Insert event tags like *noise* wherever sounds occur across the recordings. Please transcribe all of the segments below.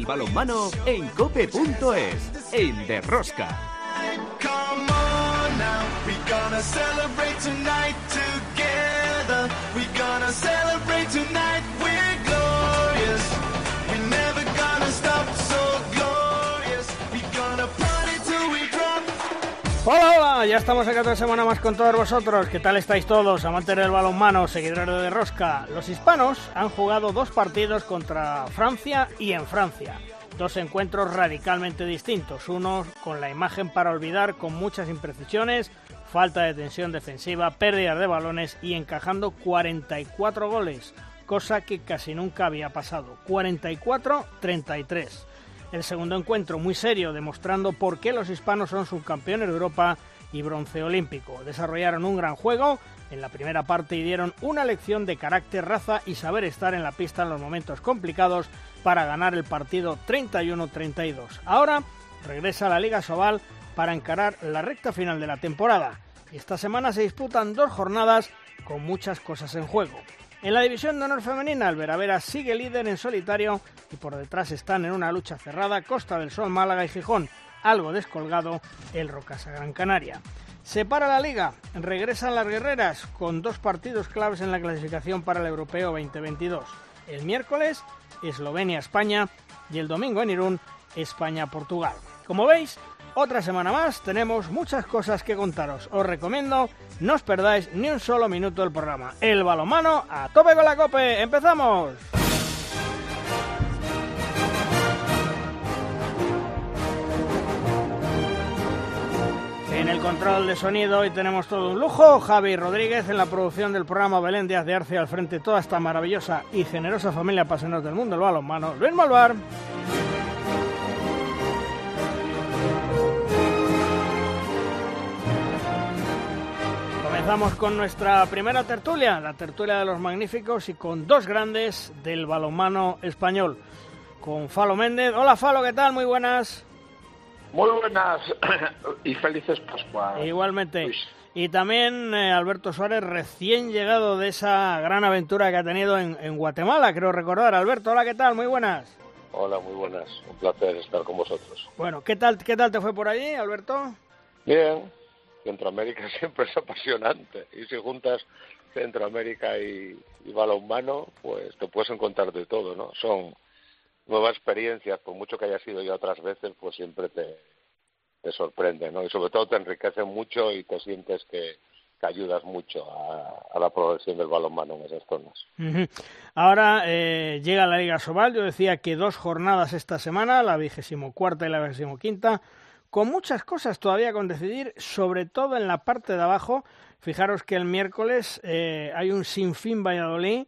el balonmano en cope.es, en Derrosca. Hola, hola, ya estamos acá otra semana más con todos vosotros. ¿Qué tal estáis todos, amantes del balonmano, seguidores de Rosca? Los hispanos han jugado dos partidos contra Francia y en Francia. Dos encuentros radicalmente distintos, uno con la imagen para olvidar con muchas imprecisiones, falta de tensión defensiva, pérdidas de balones y encajando 44 goles, cosa que casi nunca había pasado. 44-33 el segundo encuentro muy serio, demostrando por qué los hispanos son subcampeones de Europa y bronce olímpico. Desarrollaron un gran juego en la primera parte y dieron una lección de carácter, raza y saber estar en la pista en los momentos complicados para ganar el partido 31-32. Ahora regresa a la Liga Sobal para encarar la recta final de la temporada. Esta semana se disputan dos jornadas con muchas cosas en juego. En la división de honor femenina, el Veravera sigue líder en solitario y por detrás están en una lucha cerrada Costa del Sol, Málaga y Gijón, algo descolgado el Rocasa Gran Canaria. Se para la liga, regresan las guerreras con dos partidos claves en la clasificación para el Europeo 2022. El miércoles, Eslovenia-España y el domingo en Irún, España-Portugal. Como veis, otra semana más, tenemos muchas cosas que contaros. Os recomiendo no os perdáis ni un solo minuto del programa. El balomano a tope con la cope. ¡Empezamos! En el control de sonido hoy tenemos todo un lujo. Javi Rodríguez en la producción del programa Belén Díaz de Arce al frente de toda esta maravillosa y generosa familia apasionados del mundo del balonmano. Luis Malvar. Comenzamos con nuestra primera tertulia, la tertulia de los magníficos y con dos grandes del balonmano español. Con Falo Méndez. Hola Falo, ¿qué tal? Muy buenas. Muy buenas *coughs* y felices Pascua. Igualmente. Y también eh, Alberto Suárez, recién llegado de esa gran aventura que ha tenido en, en, Guatemala, creo recordar. Alberto, hola, ¿qué tal? Muy buenas. Hola, muy buenas. Un placer estar con vosotros. Bueno, ¿qué tal, qué tal te fue por allí, Alberto? Bien, Centroamérica *laughs* siempre es apasionante y si juntas Centroamérica y, balonmano, pues te puedes encontrar de todo, ¿no? Son nuevas experiencias, por mucho que haya sido ya otras veces, pues siempre te, te sorprende, ¿no? Y sobre todo te enriquece mucho y te sientes que, que ayudas mucho a, la progresión del balonmano en esas zonas. Ahora eh, llega la Liga Sobal, yo decía que dos jornadas esta semana, la vigésimo cuarta y la vigésimo quinta, con muchas cosas todavía con decidir, sobre todo en la parte de abajo. Fijaros que el miércoles eh, hay un Sinfín Valladolid,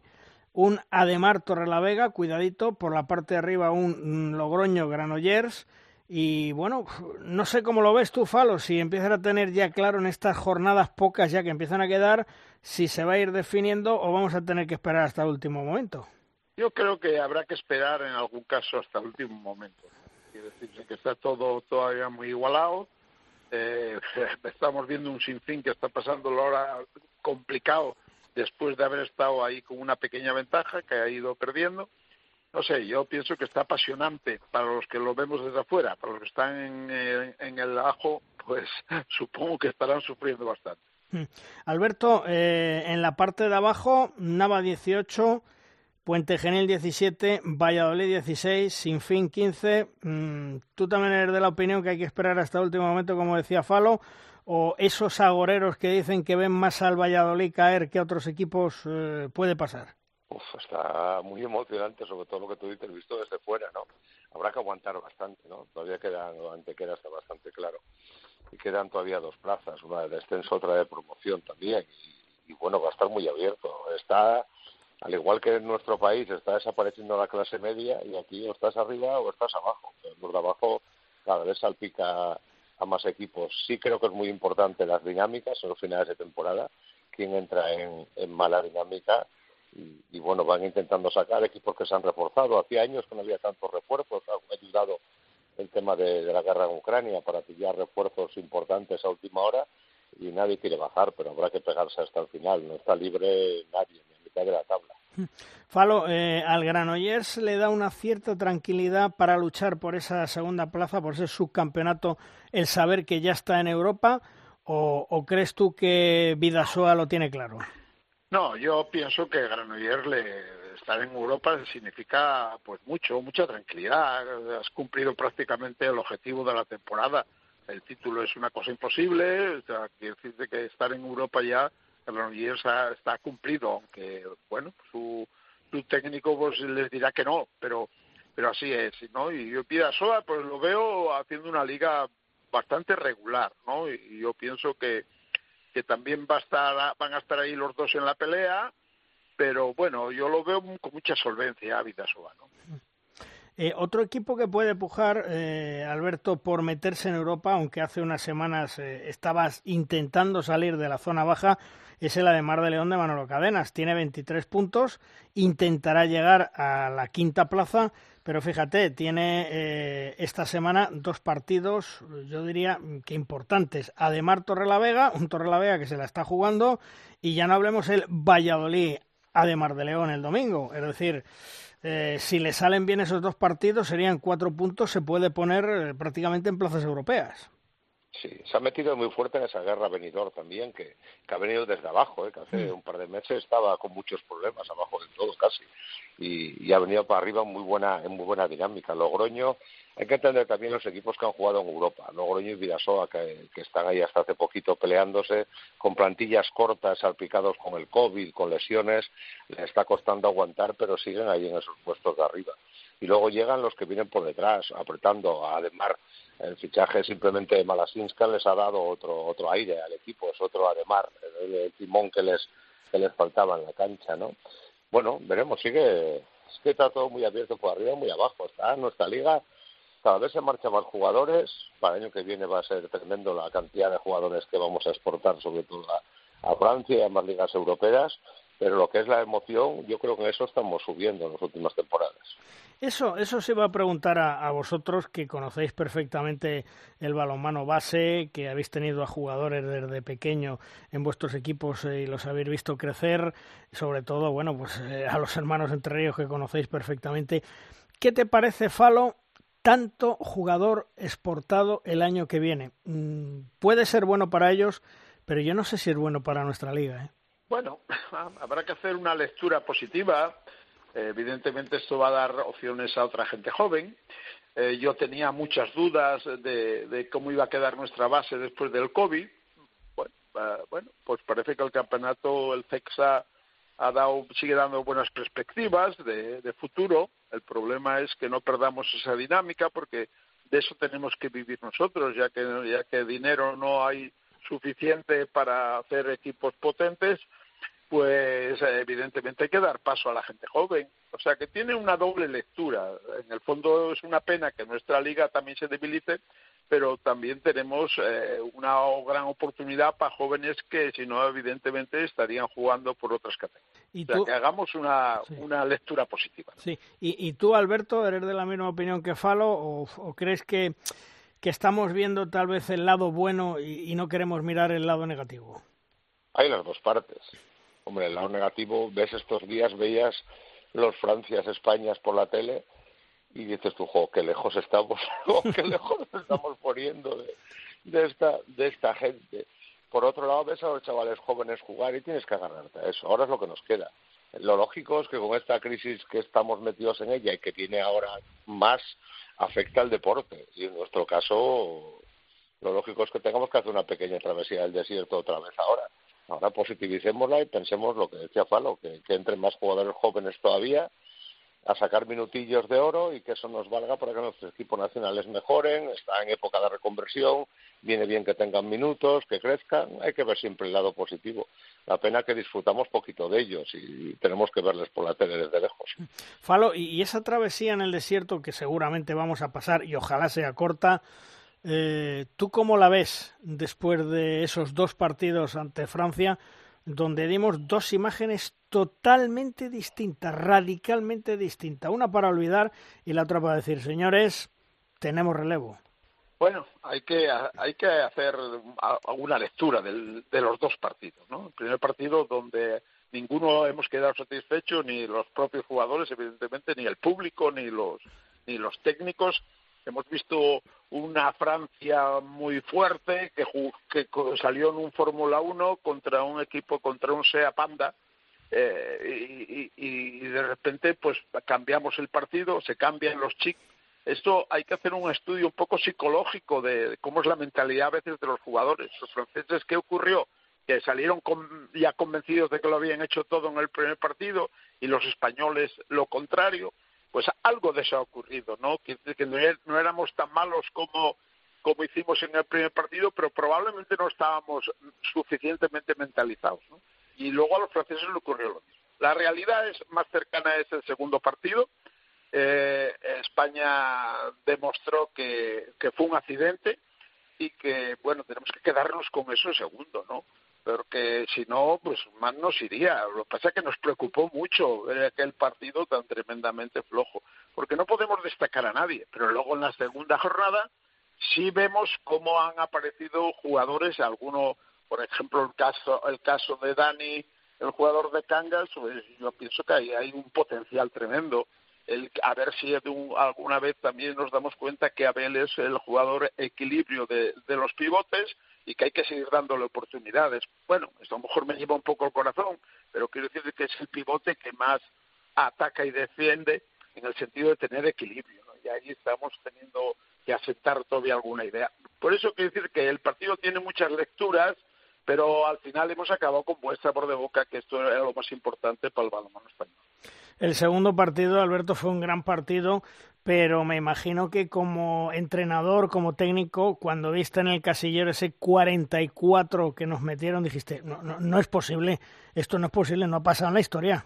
un Ademar Torrelavega, cuidadito, por la parte de arriba un Logroño Granollers. Y bueno, no sé cómo lo ves tú, Falo, si empiezan a tener ya claro en estas jornadas pocas ya que empiezan a quedar, si se va a ir definiendo o vamos a tener que esperar hasta el último momento. Yo creo que habrá que esperar en algún caso hasta el último momento quiere decirse que está todo todavía muy igualado. Eh, *laughs* estamos viendo un sinfín que está pasando ahora complicado después de haber estado ahí con una pequeña ventaja que ha ido perdiendo. No sé, yo pienso que está apasionante para los que lo vemos desde afuera, para los que están en, en, en el ajo, pues *laughs* supongo que estarán sufriendo bastante. Alberto, eh, en la parte de abajo, Nava 18, Puente Genil 17, Valladolid 16, Sinfín 15. Mm, ¿Tú también eres de la opinión que hay que esperar hasta el último momento, como decía Falo? ¿O esos agoreros que dicen que ven más al Valladolid caer que a otros equipos eh, puede pasar? Uf, está muy emocionante, sobre todo lo que tú dices, visto desde fuera, ¿no? Habrá que aguantar bastante, ¿no? Todavía queda, antequera está bastante claro. Y quedan todavía dos plazas, una de descenso, otra de promoción también. Y, y bueno, va a estar muy abierto. Está al igual que en nuestro país está desapareciendo la clase media y aquí o estás arriba o estás abajo. Los de abajo cada vez salpica a más equipos. Sí creo que es muy importante las dinámicas en los finales de temporada, quién entra en, mala dinámica y, bueno, van intentando sacar equipos que se han reforzado. Hacía años que no había tantos refuerzos, ha ayudado el tema de, la guerra en Ucrania para pillar refuerzos importantes a última hora y nadie quiere bajar, pero habrá que pegarse hasta el final. No está libre nadie, mitad de la tabla. Falo, eh, al Granollers le da una cierta tranquilidad para luchar por esa segunda plaza, por ese subcampeonato, el saber que ya está en Europa, o, crees tú que Vidasoa lo tiene claro? No, yo pienso que Granollers le, estar en Europa significa pues mucho, mucha tranquilidad. Has cumplido prácticamente el objetivo de la temporada. El título es una cosa imposible, o sea, quiere decir que estar en Europa ya Granollers está cumplido, aunque bueno, su, su técnico pues les dirá que no, pero pero así es, ¿no? Y yo Pidasoa pues lo veo haciendo una liga bastante regular, ¿no? Y yo pienso que que también va a estar, van a estar ahí los dos en la pelea, pero bueno, yo lo veo con mucha solvencia a Vidasoa, ¿no? Eh, otro equipo que puede pujar, eh, Alberto, por meterse en Europa, aunque hace unas semanas eh, estabas intentando salir de la zona baja, es el Ademar de León de Manolo Cadenas. Tiene 23 puntos, intentará llegar a la quinta plaza, pero fíjate, tiene eh, esta semana dos partidos, yo diría que importantes. Ademar Torrelavega, un Torrelavega que se la está jugando, y ya no hablemos el Valladolid Ademar de León el domingo. Es decir, eh, si le salen bien esos dos partidos, serían cuatro puntos, se puede poner eh, prácticamente en plazas europeas. Sí, se ha metido muy fuerte en esa guerra venidor también, que, que ha venido desde abajo, ¿eh? que hace mm. un par de meses estaba con muchos problemas, abajo de todo casi, y, y ha venido para arriba muy buena, en muy buena dinámica. Logroño, hay que entender también los equipos que han jugado en Europa, Logroño y Vidasoa, que, que están ahí hasta hace poquito peleándose, con plantillas cortas, salpicados con el COVID, con lesiones, les está costando aguantar, pero siguen ahí en esos puestos de arriba. Y luego llegan los que vienen por detrás, apretando, además el fichaje simplemente de Malasinska les ha dado otro otro aire al equipo, es otro Ademar, el, timón que les que les faltaba en la cancha, ¿no? Bueno, veremos, sigue, es que está todo muy abierto por arriba muy abajo, está nuestra liga, cada vez se marchan más jugadores, para el año que viene va a ser tremendo la cantidad de jugadores que vamos a exportar, sobre todo a, a Francia y a más ligas europeas, pero lo que es la emoción, yo creo que en eso estamos subiendo en las últimas temporadas. Eso, eso se va a preguntar a, vosotros que conocéis perfectamente el balonmano base, que habéis tenido a jugadores desde pequeño en vuestros equipos eh, y los habéis visto crecer, sobre todo, bueno, pues eh, a los hermanos entre ríos que conocéis perfectamente. ¿Qué te parece, Falo, tanto jugador exportado el año que viene? Mm, puede ser bueno para ellos, pero yo no sé si es bueno para nuestra liga. ¿eh? Bueno, *laughs* habrá que hacer una lectura positiva. Eh, evidentemente esto va a dar opciones a otra gente joven. Eh, yo tenía muchas dudas de, cómo iba a quedar nuestra base después del COVID. Bueno, pues parece que el campeonato, el CEXA, ha dado, sigue dando buenas perspectivas de, de futuro. El problema es que no perdamos esa dinámica porque de eso tenemos que vivir nosotros, ya que, ya que dinero no hay suficiente para hacer equipos potentes, pues evidentemente hay que dar paso a la gente joven. O sea que tiene una doble lectura. En el fondo es una pena que nuestra liga también se debilite, pero también tenemos eh, una gran oportunidad para jóvenes que si no evidentemente estarían jugando por otras categorías. ¿Y o sea, que hagamos una, una lectura positiva. Sí. ¿Y, ¿Y, tú, Alberto, eres de la misma opinión que Falo o, crees que, que estamos viendo tal vez el lado bueno y no queremos mirar el lado negativo? Hay las dos partes Hombre, el lado negativo, ves estos días, veías los Francias, Españas por la tele y dices tú, jo, qué lejos estamos, *laughs* qué lejos estamos poniendo de, esta, de esta gente. Por otro lado, ves a los chavales jóvenes jugar y tienes que agarrarte a eso. Ahora es lo que nos queda. Lo lógico es que con esta crisis que estamos metidos en ella y que viene ahora más, afecta al deporte. Y en nuestro caso, lo lógico es que tengamos que hacer una pequeña travesía del desierto otra vez ahora Ahora positivicémosla y pensemos lo que decía Falo, que, que entren más jugadores jóvenes todavía a sacar minutillos de oro y que eso nos valga para que nuestros equipos nacionales mejoren, está en época de reconversión, viene bien que tengan minutos, que crezcan, hay que ver siempre el lado positivo. La pena que disfrutamos poquito de ellos y tenemos que verles por la tele desde lejos. Falo, y esa travesía en el desierto que seguramente vamos a pasar y ojalá sea corta, eh, ¿Tú cómo la ves después de esos dos partidos ante Francia, donde dimos dos imágenes totalmente distintas, radicalmente distintas? Una para olvidar y la otra para decir, señores, tenemos relevo. Bueno, hay que, hay que hacer alguna lectura de los dos partidos. ¿no? El primer partido donde ninguno hemos quedado satisfecho, ni los propios jugadores, evidentemente, ni el público, ni los, ni los técnicos. Hemos visto una Francia muy fuerte que, que salió en un Fórmula 1 contra un equipo, contra un SEA Panda, eh, y, y, de repente pues cambiamos el partido, se cambian los chicos esto hay que hacer un estudio un poco psicológico de cómo es la mentalidad a veces de los jugadores. Los franceses, ¿qué ocurrió? Que salieron ya convencidos de que lo habían hecho todo en el primer partido y los españoles lo contrario. Pues algo de eso ha ocurrido, ¿no? Que, no éramos tan malos como, como hicimos en el primer partido, pero probablemente no estábamos suficientemente mentalizados, ¿no? Y luego a los franceses le ocurrió lo mismo. La realidad es más cercana es el segundo partido, eh, España demostró que, que fue un accidente y que, bueno, tenemos que quedarnos con eso segundo, ¿no? Porque si no, pues más nos iría. Lo que pasa es que nos preocupó mucho ver aquel partido tan tremendamente flojo, porque no podemos destacar a nadie. Pero luego en la segunda jornada sí vemos cómo han aparecido jugadores, alguno, por ejemplo, el caso, el caso de Dani, el jugador de Cangas, pues yo pienso que ahí hay un potencial tremendo el, a ver si alguna vez también nos damos cuenta que Abel es el jugador equilibrio de, los pivotes y que hay que seguir dándole oportunidades. Bueno, esto a lo mejor me lleva un poco el corazón, pero quiero decir que es el pivote que más ataca y defiende en el sentido de tener equilibrio. Y ahí estamos teniendo que aceptar todavía alguna idea. Por eso quiero decir que el partido tiene muchas lecturas, pero al final hemos acabado con vuestra por de boca que esto era lo más importante para el balonmano español. El segundo partido, Alberto, fue un gran partido, pero me imagino que como entrenador, como técnico, cuando viste en el casillero ese 44 que nos metieron, dijiste, no, no, no es posible, esto no es posible, no ha pasado en la historia.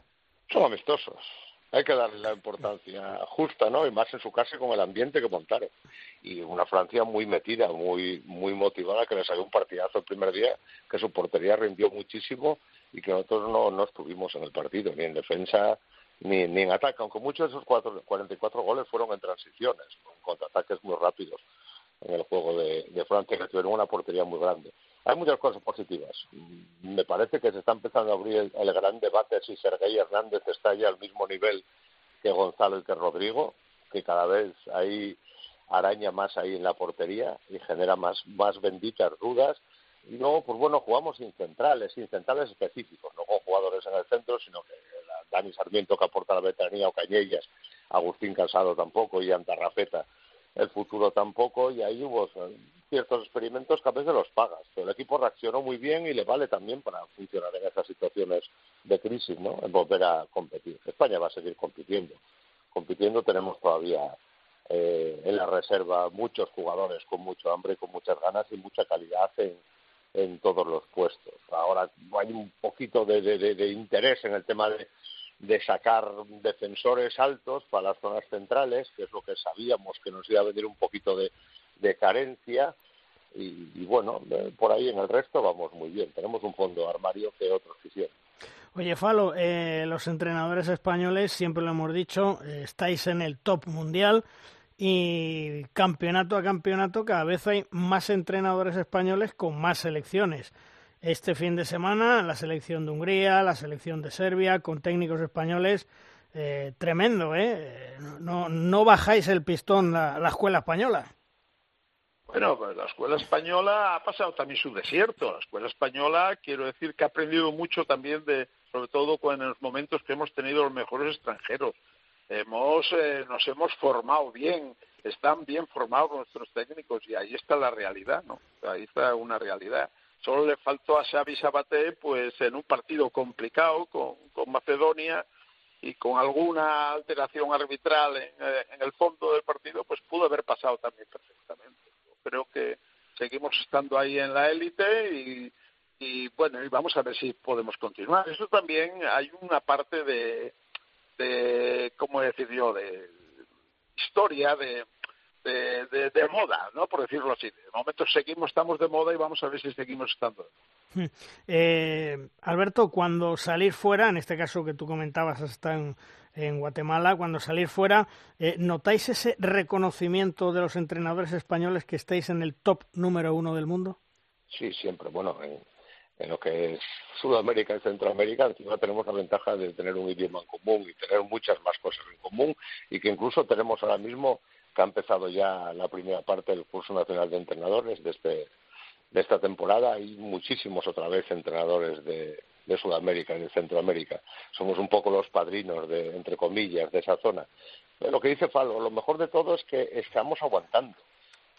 Son amistosos. Hay que darle la importancia justa, ¿no? Y más en su casa con el ambiente que montaron. Y una Francia muy metida, muy muy motivada, que le salió un partidazo el primer día, que su portería rindió muchísimo y que nosotros no, no estuvimos en el partido, ni en defensa ni, ni en ataque, aunque muchos de esos cuatro, 44 goles fueron en transiciones, con contraataques muy rápidos en el juego de, de Francia, que tuvieron una portería muy grande. Hay muchas cosas positivas. Me parece que se está empezando a abrir el, gran debate si Sergei Hernández está ya al mismo nivel que Gonzalo y que Rodrigo, que cada vez hay araña más ahí en la portería y genera más, más benditas dudas. Y luego, pues bueno, jugamos sin centrales, sin centrales específicos, no con jugadores en el centro, sino que Dani Sarmiento que aporta la veteranía o Cañellas, Agustín Casado tampoco y Antarrafeta el futuro tampoco y ahí hubo ciertos experimentos que a veces los pagas, pero el equipo reaccionó muy bien y le vale también para funcionar en esas situaciones de crisis, ¿no? En volver a competir. España va a seguir compitiendo. Compitiendo tenemos todavía eh, en la reserva muchos jugadores con mucho hambre con muchas ganas y mucha calidad en, en todos los puestos. Ahora hay un poquito de, de interés en el tema de, de sacar defensores altos para las zonas centrales, que es lo que sabíamos que nos iba a venir un poquito de, carencia. Y, bueno, por ahí en el resto vamos muy bien. Tenemos un fondo armario que otros quisieran. Oye, Falo, eh, los entrenadores españoles, siempre lo hemos dicho, eh, estáis en el top mundial y campeonato a campeonato cada vez hay más entrenadores españoles con más selecciones este fin de semana la selección de Hungría, la selección de Serbia, con técnicos españoles. Eh, tremendo, ¿eh? No, no bajáis el pistón la, la escuela española. Bueno, pues la escuela española ha pasado también su desierto. La escuela española, quiero decir que ha aprendido mucho también de, sobre todo en los momentos que hemos tenido los mejores extranjeros. Hemos, eh, nos hemos formado bien, están bien formados nuestros técnicos y ahí está la realidad, ¿no? Ahí está una realidad. Solo le faltó a Xavi Sabaté, pues en un partido complicado con, con Macedonia y con alguna alteración arbitral en, eh, en, el fondo del partido, pues pudo haber pasado también perfectamente. Creo que seguimos estando ahí en la élite y, y bueno, y vamos a ver si podemos continuar. Eso también hay una parte de, de ¿cómo decir yo?, de historia, de, de, moda, ¿no? Por decirlo así. De momento seguimos, estamos de moda y vamos a ver si seguimos estando. *laughs* Eh, Alberto, cuando salir fuera, en este caso que tú comentabas hasta en, en Guatemala, cuando salir fuera, eh, ¿notáis ese reconocimiento de los entrenadores españoles que estáis en el top número uno del mundo? Sí, siempre. Bueno, en, en lo que es Sudamérica y Centroamérica, encima tenemos la ventaja de tener un idioma en común y tener muchas más cosas en común y que incluso tenemos ahora mismo que ha empezado ya la primera parte del curso nacional de entrenadores de, este, de esta temporada. Hay muchísimos otra vez entrenadores de, de Sudamérica y de Centroamérica. Somos un poco los padrinos, de, entre comillas, de esa zona. Lo que dice Falo, lo mejor de todo es que estamos aguantando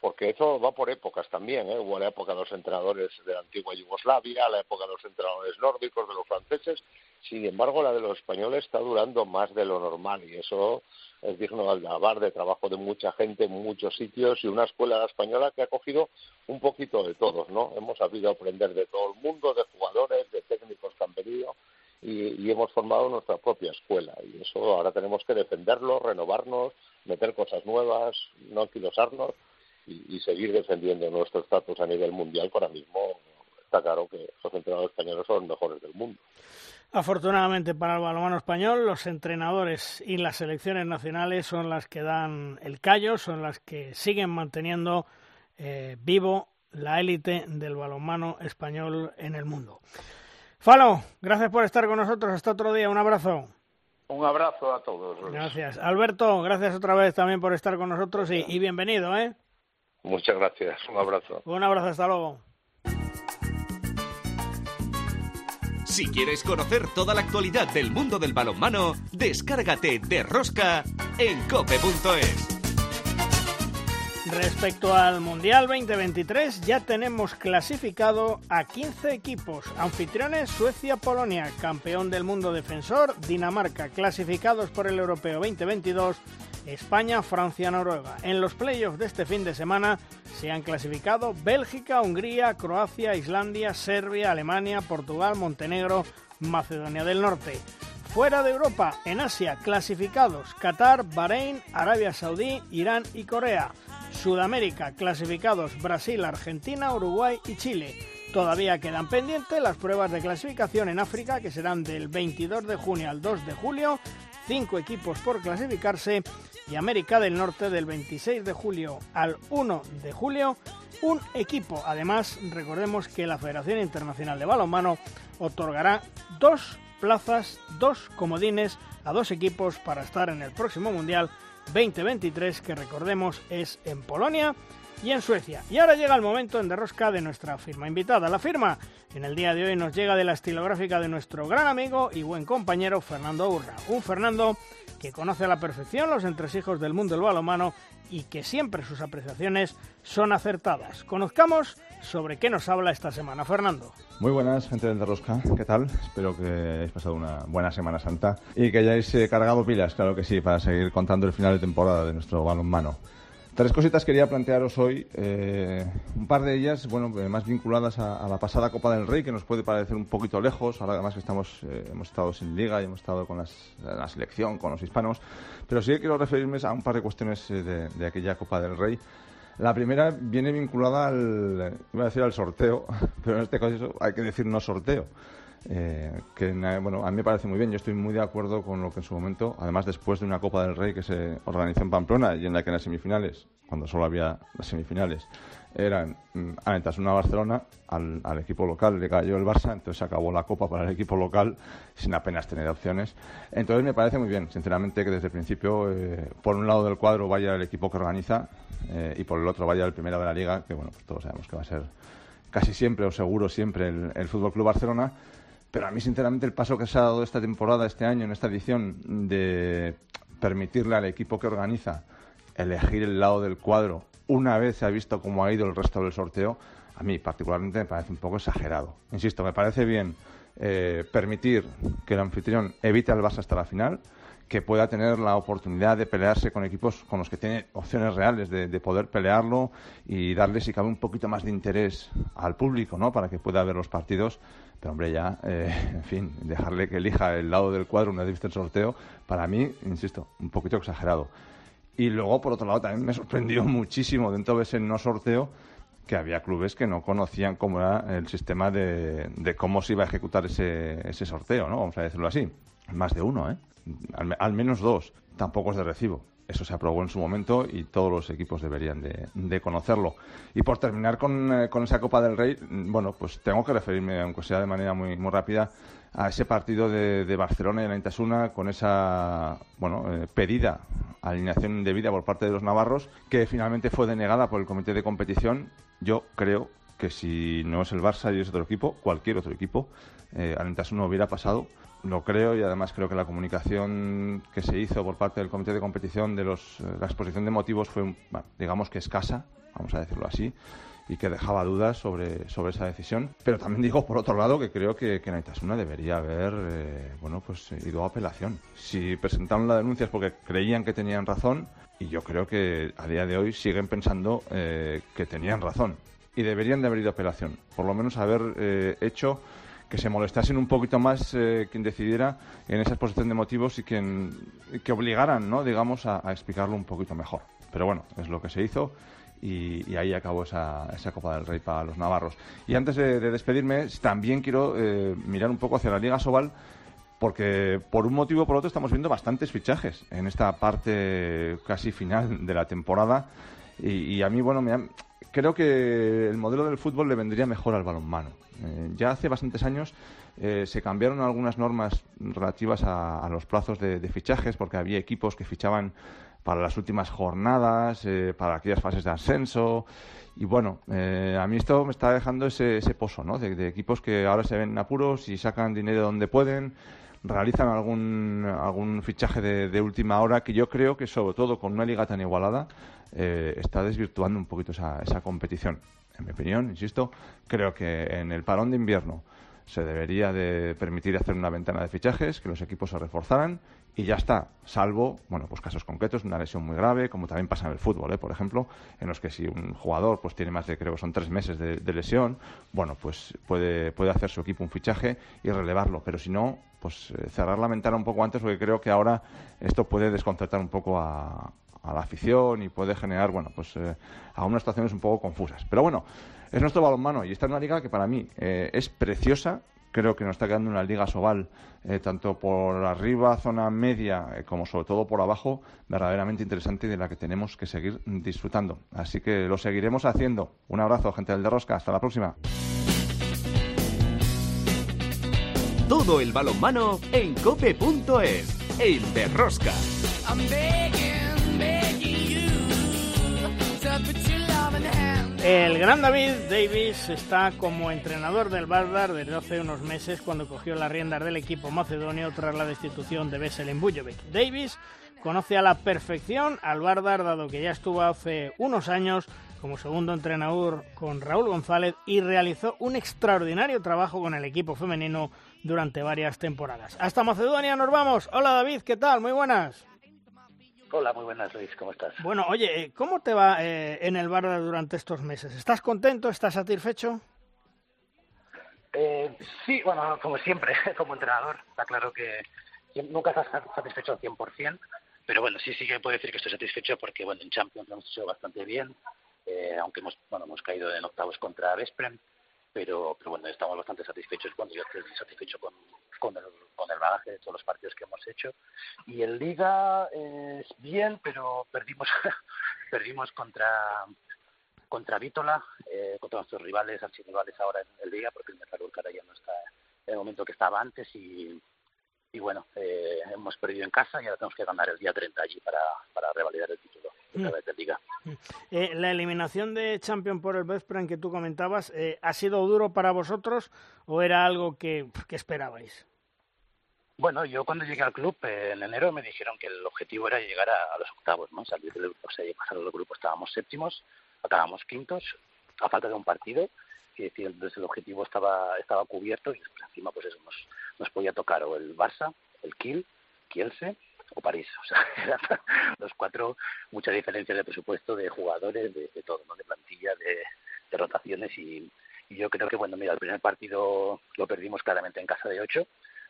porque eso va por épocas también, ¿eh? hubo la época de los entrenadores de la antigua Yugoslavia, la época de los entrenadores nórdicos, de los franceses, sin embargo la de los españoles está durando más de lo normal y eso es digno de alabar de trabajo de mucha gente en muchos sitios y una escuela española que ha cogido un poquito de todos, ¿no? Hemos sabido aprender de todo el mundo, de jugadores, de técnicos que han venido y, y hemos formado nuestra propia escuela y eso ahora tenemos que defenderlo, renovarnos, meter cosas nuevas, no anquilosarnos y, seguir defendiendo nuestro estatus a nivel mundial, que ahora mismo está claro que los entrenadores españoles son los mejores del mundo. Afortunadamente para el balonmano español, los entrenadores y las selecciones nacionales son las que dan el callo, son las que siguen manteniendo eh, vivo la élite del balonmano español en el mundo. Falo, gracias por estar con nosotros. Hasta otro día. Un abrazo. Un abrazo a todos. Gracias. Alberto, gracias otra vez también por estar con nosotros y, y bienvenido, ¿eh? Muchas gracias. Un abrazo. Un abrazo. Hasta luego. Si quieres conocer toda la actualidad del mundo del balonmano, descárgate de Rosca en cope.es. Respecto al Mundial 2023, ya tenemos clasificado a 15 equipos. Anfitriones Suecia-Polonia, campeón del mundo defensor, Dinamarca, clasificados por el Europeo 2022 España, Francia, Noruega. En los playoffs de este fin de semana se han clasificado Bélgica, Hungría, Croacia, Islandia, Serbia, Alemania, Portugal, Montenegro, Macedonia del Norte. Fuera de Europa, en Asia, clasificados Qatar, Bahrein, Arabia Saudí, Irán y Corea. Sudamérica, clasificados Brasil, Argentina, Uruguay y Chile. Todavía quedan pendientes las pruebas de clasificación en África, que serán del 22 de junio al 2 de julio. Cinco equipos por clasificarse y América del Norte del 26 de julio al 1 de julio un equipo. Además, recordemos que la Federación Internacional de Balonmano otorgará dos plazas, dos comodines a dos equipos para estar en el próximo Mundial 2023, que recordemos es en Polonia y en Suecia. Y ahora llega el momento en derrosca de nuestra firma invitada. La firma en el día de hoy nos llega de la estilográfica de nuestro gran amigo y buen compañero Fernando Urra. Un Fernando que conoce a la perfección los entresijos del mundo del balonmano y que siempre sus apreciaciones son acertadas. Conozcamos sobre qué nos habla esta semana, Fernando. Muy buenas, gente del Rosca, ¿qué tal? Espero que hayáis pasado una buena Semana Santa y que hayáis eh, cargado pilas, claro que sí, para seguir contando el final de temporada de nuestro balonmano. Tres cositas quería plantearos hoy, eh, un par de ellas, bueno, eh, más vinculadas a, la pasada Copa del Rey, que nos puede parecer un poquito lejos, ahora además que estamos, eh, hemos estado sin liga y hemos estado con la selección, con los hispanos, pero sí que quiero referirme a un par de cuestiones de, de, aquella Copa del Rey. La primera viene vinculada al, iba a decir al sorteo, *laughs* pero en este caso hay que decir no sorteo. Eh, que bueno, a mí me parece muy bien. Yo estoy muy de acuerdo con lo que en su momento, además después de una Copa del Rey que se organizó en Pamplona y en la que en las semifinales, cuando solo había las semifinales, eran mm, aventas una Barcelona, al, equipo local le cayó el Barça, entonces acabó la Copa para el equipo local sin apenas tener opciones. Entonces me parece muy bien, sinceramente, que desde el principio, eh, por un lado del cuadro vaya el equipo que organiza eh, y por el otro vaya el primero de la liga, que bueno, pues todos sabemos que va a ser casi siempre o seguro siempre el, el Fútbol Club Barcelona pero a mí, sinceramente, el paso que se ha dado esta temporada, este año, en esta edición, de permitirle al equipo que organiza elegir el lado del cuadro una vez se ha visto cómo ha ido el resto del sorteo, a mí particularmente me parece un poco exagerado. Insisto, me parece bien eh, permitir que el anfitrión evite al Barça hasta la final, que pueda tener la oportunidad de pelearse con equipos con los que tiene opciones reales de, de, poder pelearlo y darle, si cabe, un poquito más de interés al público, ¿no? Para que pueda ver los partidos pero hombre, ya, eh, en fin, dejarle que elija el lado del cuadro una vez el sorteo, para mí, insisto, un poquito exagerado. Y luego, por otro lado, también me sorprendió muchísimo dentro de ese no sorteo que había clubes que no conocían cómo era el sistema de, cómo se iba a ejecutar ese, ese sorteo, ¿no? Vamos a decirlo así. Más de uno, ¿eh? Al, menos dos. Tampoco es de recibo. Eso se aprobó en su momento y todos los equipos deberían de, conocerlo. Y por terminar con, eh, esa Copa del Rey, bueno, pues tengo que referirme, aunque sea de manera muy, rápida, a ese partido de, Barcelona y la Intasuna con esa bueno eh, pedida alineación indebida por parte de los navarros que finalmente fue denegada por el comité de competición. Yo creo que si no es el Barça y es otro equipo, cualquier otro equipo, eh, al Intasuna hubiera pasado. Lo creo y además creo que la comunicación que se hizo por parte del comité de competición de los, eh, la exposición de motivos fue, digamos que escasa, vamos a decirlo así y que dejaba dudas sobre, sobre esa decisión. Pero también digo, por otro lado, que creo que, que Naitasuna debería haber eh, bueno, pues, ido a apelación. Si presentaron la denuncia es porque creían que tenían razón y yo creo que a día de hoy siguen pensando eh, que tenían razón y deberían de haber ido a apelación. Por lo menos haber eh, hecho que se molestasen un poquito más quien decidiera en esa exposición de motivos y quien, que obligaran, ¿no? digamos, a explicarlo un poquito mejor. Pero bueno, es lo que se hizo y, ahí acabó esa, esa, Copa del Rey para los navarros. Y antes de, despedirme, también quiero eh, mirar un poco hacia la Liga Sobal, porque por un motivo o por otro estamos viendo bastantes fichajes en esta parte casi final de la temporada. Y, a mí, bueno, me creo que el modelo del fútbol le vendría mejor al balonmano. Eh, ya hace bastantes años eh, se cambiaron algunas normas relativas a, los plazos de, fichajes, porque había equipos que fichaban para las últimas jornadas, eh, para aquellas fases de ascenso. Y bueno, eh, a mí esto me está dejando ese, ese pozo, ¿no? De, equipos que ahora se ven apuros y sacan dinero donde pueden, realizan algún, algún fichaje de, última hora que yo creo que, sobre todo con una liga tan igualada, eh, está desvirtuando un poquito esa, esa competición. En mi opinión, insisto, creo que en el parón de invierno se debería de permitir hacer una ventana de fichajes, que los equipos se reforzaran y ya está, salvo, bueno, pues casos concretos, una lesión muy grave, como también pasa en el fútbol, ¿eh? por ejemplo, en los que si un jugador pues tiene más de, creo que son tres meses de, lesión, bueno, pues puede, puede hacer su equipo un fichaje y relevarlo, pero si no, pues eh, cerrar la ventana un poco antes, porque creo que ahora esto puede desconcertar un poco a, la afición y puede generar, bueno, pues eh, algunas situaciones un poco confusas. Pero bueno, es nuestro balonmano y está en una liga que para mí eh, es preciosa. Creo que nos está quedando una liga soval, eh, tanto por arriba, zona media, eh, como sobre todo por abajo, verdaderamente interesante y de la que tenemos que seguir disfrutando. Así que lo seguiremos haciendo. Un abrazo, gente del de Rosca. Hasta la próxima. Todo el balonmano en cope.es. El de Rosca. El gran David Davis está como entrenador del Vardar desde hace unos meses cuando cogió las riendas del equipo macedonio tras la destitución de Veselin Bujovic. Davis conoce a la perfección al Vardar dado que ya estuvo hace unos años como segundo entrenador con Raúl González y realizó un extraordinario trabajo con el equipo femenino durante varias temporadas. Hasta Macedonia nos vamos. Hola David, ¿qué tal? Muy buenas. Hola, muy buenas, Luis, ¿cómo estás? Bueno, oye, eh, ¿cómo te va eh, en el Barda durante estos meses? ¿Estás contento? ¿Estás satisfecho? Eh, sí, bueno, como siempre, *laughs* como entrenador, está claro que nunca estás satisfecho al 100%, pero bueno, sí, sí que puedo decir que estoy satisfecho porque, bueno, en Champions lo hemos hecho bastante bien, aunque hemos, bueno, hemos caído en octavos contra Vesprem, pero, pero bueno, estamos bastante satisfechos cuando yo estoy satisfecho con, con, el, con el bagaje de todos los partidos que hemos hecho. Y en Liga es bien, pero perdimos, *laughs* perdimos contra contra Vítola, eh, contra nuestros rivales, archirrivales ahora en el Liga, porque el cara ya no está en el momento que estaba antes y, y bueno, eh, hemos perdido en casa y ahora tenemos que ganar el día 30 allí para, para revalidar el título de mm. de Liga. Mm. Eh, la eliminación de Champions por el Vespran que tú comentabas, eh, ¿ha sido duro para vosotros o era algo que, que esperabais? Bueno, yo cuando llegué al club en enero me dijeron que el objetivo era llegar a, los octavos, ¿no? Salir del grupo, o sea, pasar del grupo estábamos séptimos, acabamos quintos, a falta de un partido, y decir, entonces el objetivo estaba estaba cubierto y después encima pues eso nos, nos podía tocar o el Barça, el Kiel, Kielce o París. O sea, *laughs* eran los cuatro, mucha diferencia de presupuesto, de jugadores, de, todo, ¿no? de plantilla, de, rotaciones y, yo creo que, bueno, mira, el primer partido lo perdimos claramente en casa de ocho,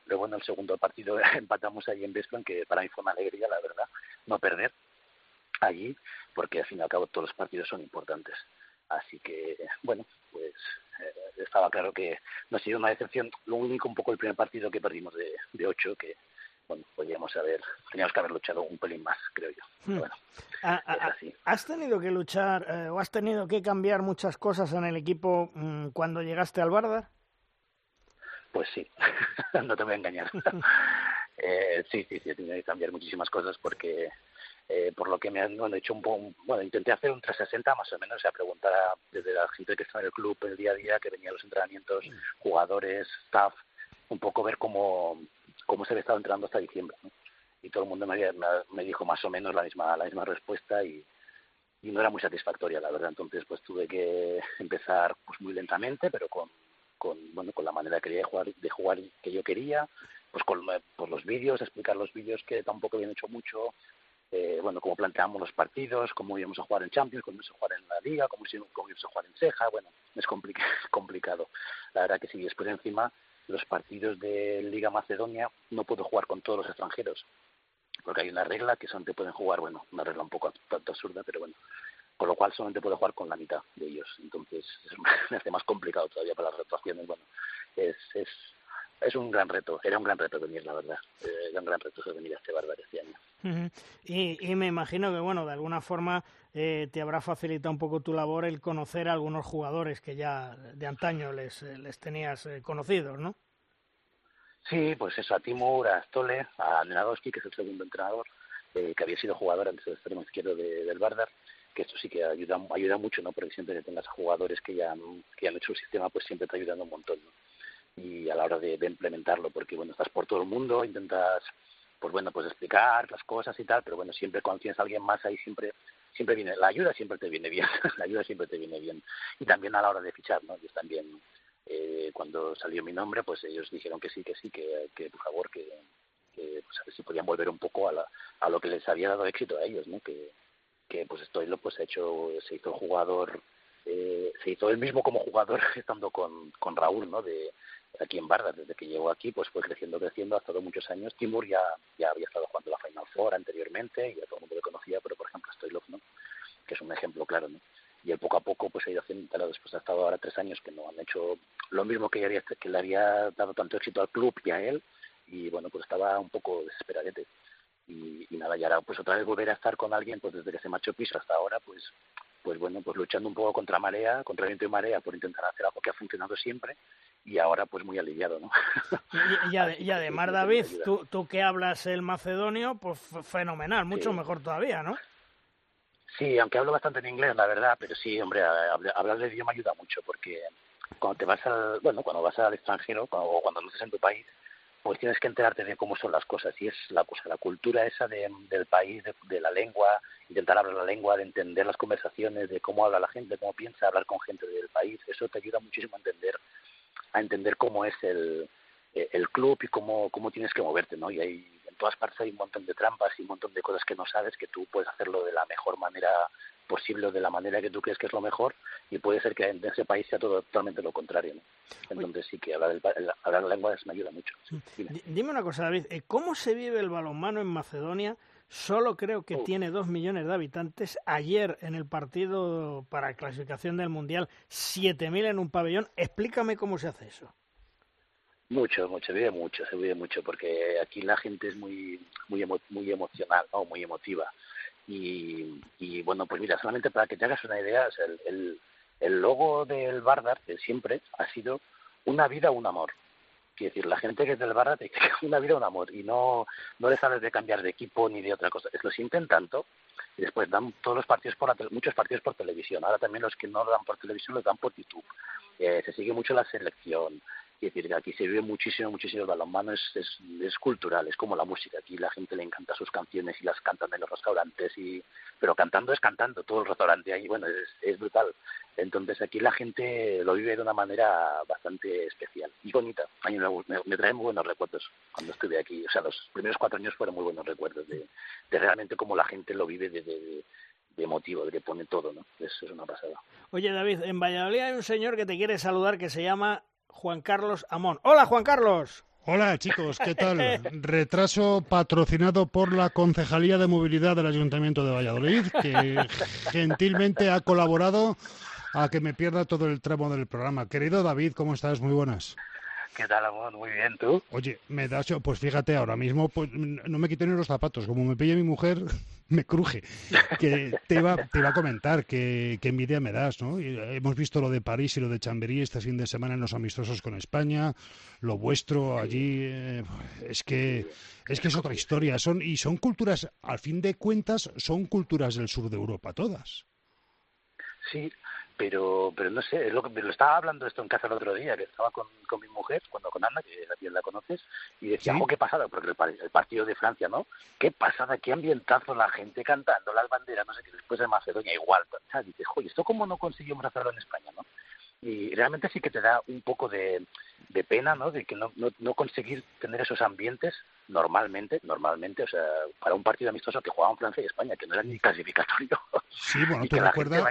luego en el segundo partido *laughs* empatamos ahí en Besplan, que para mí fue una alegría, la verdad, no perder. allí, porque al fin y al cabo todos los partidos son importantes. Así que, bueno, pues estaba claro que no ha sido una decepción. Lo único, un poco el primer partido que perdimos de, de ocho, que, bueno, podríamos haber, teníamos que haber luchado un pelín más, creo yo. Hmm. bueno, ah, ah, ah, ¿Has tenido que luchar eh, o has tenido que cambiar muchas cosas en el equipo mm, cuando llegaste al Bardar? Pues sí, *laughs* no te voy a engañar. *laughs* eh, sí, sí, sí, he tenido que cambiar muchísimas cosas porque eh, por lo que me han bueno, hecho un poco, bueno, intenté hacer un 360 más o menos, o sea, preguntar desde la gente que está en el club el día a día, que venía a los entrenamientos, mm. jugadores, staff, un poco ver cómo, cómo se había estado entrenando hasta diciembre. Y todo el mundo me, me, dijo más o menos la misma, la misma respuesta y, y no era muy satisfactoria, la verdad. Entonces, pues tuve que *laughs* empezar pues muy lentamente, pero con, con bueno, con la manera que quería de jugar, de jugar que yo quería, pues con por los vídeos, explicar los vídeos que tampoco habían hecho mucho, eh, bueno, cómo planteamos los partidos, cómo íbamos a jugar en Champions, cómo íbamos a jugar en la Liga, cómo, íbamos a jugar en Ceja, bueno, es *laughs* complicado. La verdad que sí, después encima los partidos de Liga Macedonia no puedo jugar con todos los extranjeros, porque hay una regla que solamente pueden jugar, bueno, una regla un poco tanto absurda, pero bueno, con lo cual solamente puedo jugar con la mitad de ellos. Entonces *laughs* me hace más complicado todavía para las rotaciones. Bueno, es, es es un gran reto, era un gran reto venir, la verdad. Eh, era un gran reto venir a este bárbaro este año. y, y, me imagino que, bueno, de alguna forma eh, te habrá facilitado un poco tu labor el conocer a algunos jugadores que ya de antaño les, les tenías eh, conocidos, ¿no? Sí, pues eso, a Timur, a Stole, a Nenadowski, que es el segundo entrenador, que había sido jugador antes del extremo izquierdo del Bardar, que esto sí que ayuda, ayuda mucho, ¿no? Porque siempre que tengas a jugadores que ya, que ya han hecho el sistema, pues siempre te ayudando un montón, ¿no? Y a la hora de, implementarlo, porque bueno, estás por todo el mundo, intentas pues bueno, pues explicar las cosas y tal, pero bueno, siempre cuando tienes a alguien más ahí siempre siempre viene, la ayuda siempre te viene bien, *laughs* la ayuda siempre te viene bien. Y también a la hora de fichar, ¿no? Ellos también, eh, cuando salió mi nombre, pues ellos dijeron que sí, que sí, que, que por favor, que, pues a ver si podían volver un poco a, la, a lo que les había dado éxito a ellos, ¿no? Que, que pues estoy lo pues hecho, se hizo jugador, eh, se hizo él mismo como jugador *laughs* estando con, con Raúl, ¿no? De, aquí en Barda, desde que llegó aquí, pues fue creciendo, creciendo, ha estado muchos años. Timur ya, ya había estado jugando la Final Four anteriormente, y ya todo el mundo le conocía, pero por ejemplo Stoilov, ¿no? Que es un ejemplo claro, ¿no? Y él poco a poco pues ha ido haciendo, después ha estado ahora tres años que no han hecho lo mismo que, había, que le había dado tanto éxito al club y a él, y bueno, pues estaba un poco desesperadete. Y, y nada, y ahora pues otra vez volver a estar con alguien, pues desde que se marchó piso hasta ahora, pues pues bueno, pues luchando un poco contra marea, contra viento y marea, por intentar hacer algo que ha funcionado siempre y ahora pues muy aliviado, ¿no? *laughs* Y, y, además, David, tú, tú que hablas el macedonio, pues fenomenal, mucho mejor todavía, ¿no? Sí, aunque hablo bastante en inglés, la verdad, pero sí, hombre, hablar de idioma ayuda mucho porque cuando te vas al, bueno, cuando vas al extranjero o cuando luces en tu país, pues tienes que enterarte de cómo son las cosas y es la cosa, la cultura esa de, del país, de, de, la lengua, intentar hablar la lengua, de entender las conversaciones, de cómo habla la gente, cómo piensa, hablar con gente del país, eso te ayuda muchísimo a entender a entender cómo es el, eh, el club y cómo, cómo tienes que moverte, ¿no? Y hay, en todas partes hay un montón de trampas y un montón de cosas que no sabes que tú puedes hacerlo de la mejor manera posible o de la manera que tú crees que es lo mejor y puede ser que en ese país sea todo totalmente lo contrario, ¿no? Entonces sí que hablar, el, hablar la lengua me ayuda mucho. Dime. una cosa, David, eh, ¿cómo se vive el balonmano en Macedonia? Solo creo que tiene dos millones de habitantes. Ayer en el partido para clasificación del Mundial, siete mil en un pabellón. Explícame cómo se hace eso. Mucho, mucho, se vive mucho, se vive mucho, porque aquí la gente es muy, muy, muy emocional, ¿no? muy emotiva. Y, y, bueno, pues mira, solamente para que te hagas una idea, el, el, el logo del Bardar, de siempre, ha sido una vida, un amor. Quiero decir, la gente que es del Barra te *laughs* dice una vida, un amor, y no, no les sabes de cambiar de equipo ni de otra cosa. Lo sienten tanto, y después dan todos los partidos por muchos partidos por televisión. Ahora también los que no lo dan por televisión los dan por YouTube. Eh, se sigue mucho la selección. Es decir, aquí se vive muchísimo, muchísimo el balonmano, es, es, es, cultural, es como la música. Aquí la gente le encanta sus canciones y las cantan en los restaurantes, y pero cantando es cantando, todo el restaurante ahí, bueno, es, es brutal. Entonces aquí la gente lo vive de una manera bastante especial y bonita. A mí me, me, trae muy buenos recuerdos cuando estuve aquí. O sea, los primeros cuatro años fueron muy buenos recuerdos de, de realmente cómo la gente lo vive de, de, de motivo, de que pone todo, ¿no? Eso es una pasada. Oye, David, en Valladolid hay un señor que te quiere saludar que se llama Juan Carlos Amón. Hola, Juan Carlos. Hola chicos, ¿qué tal? Retraso patrocinado por la Concejalía de Movilidad del Ayuntamiento de Valladolid, que gentilmente ha colaborado a que me pierda todo el tramo del programa. Querido David, ¿cómo estás? Muy buenas. ¿Qué tal, amor? Muy bien, ¿tú? Oye, me das, pues fíjate, ahora mismo pues, no me quito ni los zapatos. Como me pille mi mujer, *laughs* me cruje. Que te iba, te iba a comentar que, envidia me das, ¿no? hemos visto lo de París y lo de Chamberí este fin de semana en los amistosos con España. Lo vuestro allí eh, es que es que es otra historia. Son y son culturas, al fin de cuentas, son culturas del sur de Europa todas. Sí, pero pero no sé, es lo lo estaba hablando esto en casa el otro día, que estaba con, con mi mujer, cuando con Ana, que también la conoces, y decía, ¿Sí? oh, qué pasada, porque el, partido de Francia, ¿no? Qué pasada, qué ambientazo la gente cantando las banderas, no sé qué, después de Macedonia igual. Dices, oye, ¿esto cómo no conseguimos hacerlo en España, no? Y realmente sí que te da un poco de, de pena, ¿no? De que no, no, no conseguir tener esos ambientes normalmente, normalmente, o sea, para un partido amistoso que jugaban Francia y España, que no era ni clasificatorio. Sí, bueno, *laughs* tú recuerdas.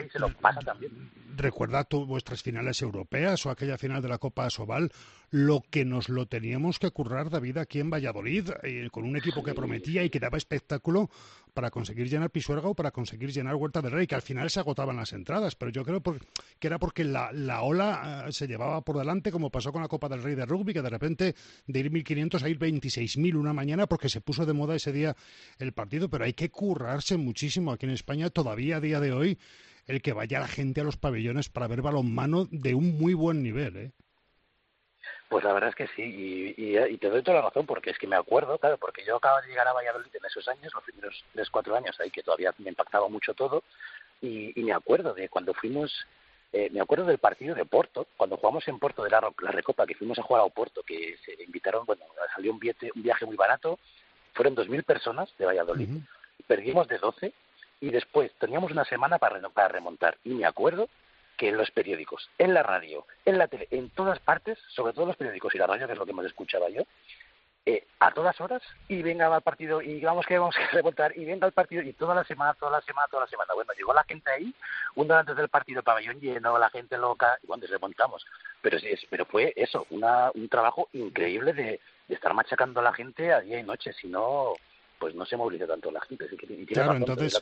Recuerda tú vuestras finales europeas o aquella final de la Copa Asobal, lo que nos lo teníamos que currar, David, aquí en Valladolid, eh, con un equipo que prometía y que daba espectáculo para conseguir llenar Pisuerga o para conseguir llenar Huerta del Rey, que al final se agotaban las entradas, pero yo creo que era porque la, la ola eh, se llevaba por delante, como pasó con la Copa del Rey de Rugby, que de repente de ir 1.500 a ir 26.000 una mañana porque se puso de moda ese día el partido, pero hay que currarse muchísimo aquí en España todavía a día de hoy el que vaya la gente a los pabellones para ver balonmano de un muy buen nivel, ¿eh? Pues la verdad es que sí, y, te doy toda la razón, porque es que me acuerdo, claro, porque yo acabo de llegar a Valladolid en esos años, los primeros tres, cuatro años ahí, que todavía me impactaba mucho todo, y, me acuerdo de cuando fuimos, eh, me acuerdo del partido de Porto, cuando jugamos en Porto de la, la, Recopa, que fuimos a jugar a Oporto, que se invitaron, bueno, salió un, un viaje muy barato, fueron 2.000 personas de Valladolid, perdimos de 12, y después teníamos una semana para, para remontar, y me acuerdo que en los periódicos, en la radio, en la tele, en todas partes, sobre todo los periódicos y la radio, que es lo que más escuchaba yo, eh, a todas horas, y venga al partido, y vamos que vamos *laughs* a remontar, y venga al partido, y toda la semana, toda la semana, toda la semana. Bueno, llegó la gente ahí, un día antes del partido, pabellón lleno, la gente loca, y bueno, remontamos. Pero, sí, pero fue eso, un trabajo increíble de, de estar machacando a la gente a día y noche, si no pues no se moviliza tanto la gente. Y claro, entonces,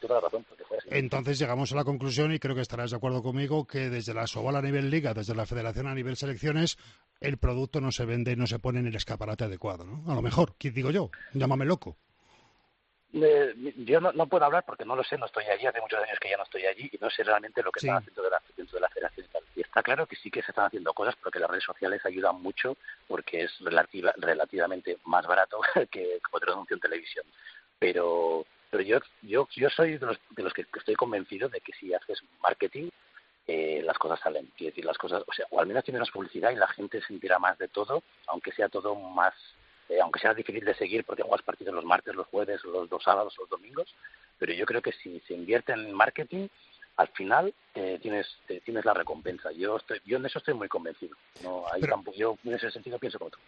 entonces llegamos a la conclusión, y creo que estarás de acuerdo conmigo, que desde la Sobal a nivel liga, desde la federación a nivel selecciones, el producto no se vende y no se pone en el escaparate adecuado, ¿no? A lo mejor, ¿qué digo yo? Llámame loco. Eh, yo no, no, puedo hablar porque no lo sé, no estoy allí, hace muchos años que ya no estoy allí y no sé realmente lo que están haciendo de la, dentro de la federación y tal. Y está claro que sí que se están haciendo cosas porque las redes sociales ayudan mucho porque es relativa, relativamente más barato *laughs* que otra anuncio en televisión. Pero, pero yo, yo, yo soy de los, de los que estoy convencido de que si haces marketing, eh, las cosas salen. Quiero decir, las cosas, o sea, o al menos tienes más publicidad y la gente sentirá más de todo, aunque sea todo más eh, aunque sea difícil de seguir porque juegas partidos los martes, los jueves, los dos sábados, los domingos, pero yo creo que si se invierte en marketing, al final eh, tienes eh, tienes la recompensa. Yo estoy, yo en eso estoy muy convencido. No, ahí tampoco, yo en ese sentido pienso como tú.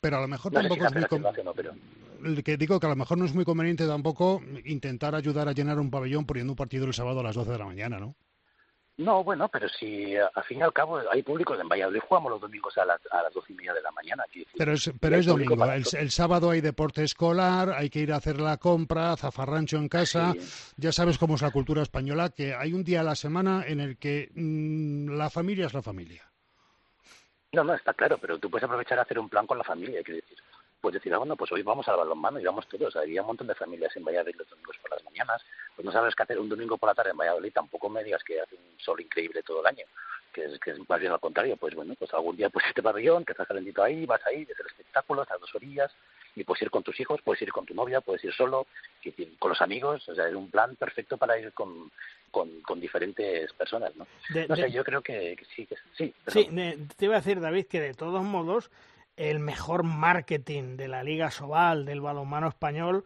Pero a lo mejor tampoco es muy conveniente. que digo que a lo mejor no es muy conveniente tampoco intentar ayudar a llenar un pabellón poniendo un partido el sábado a las 12 de la mañana, ¿no? No, bueno, pero si al fin y al cabo hay público en Valladolid, jugamos los domingos a, las doce y media de la mañana. pero es, pero es domingo, el, sábado hay deporte escolar, hay que ir a hacer la compra, zafarrancho en casa. Ya sabes cómo es la cultura española, que hay un día a la semana en el que mm, la familia es la familia. No, no, está claro, pero tú puedes aprovechar a hacer un plan con la familia, quiero decir pues decir, ah, bueno, pues hoy vamos al balonmano y vamos todos. Había un montón de familias en Valladolid los domingos por las mañanas. Pues no sabes qué hacer un domingo por la tarde en Valladolid, tampoco me digas que hace un sol increíble todo el año, que es, que es más bien al contrario. Pues bueno, pues algún día pues *laughs* este pabellón, que estás calentito ahí, vas ahí, ves el espectáculo, estas dos orillas, y puedes ir con tus hijos, puedes ir con tu novia, puedes ir solo, con los amigos, o sea, es un plan perfecto para ir con, con, diferentes personas, ¿no? no sé, yo creo que, sí, que sí. Sí, te iba a decir, David, que de todos modos el mejor marketing de la Liga Sobal, del balonmano español,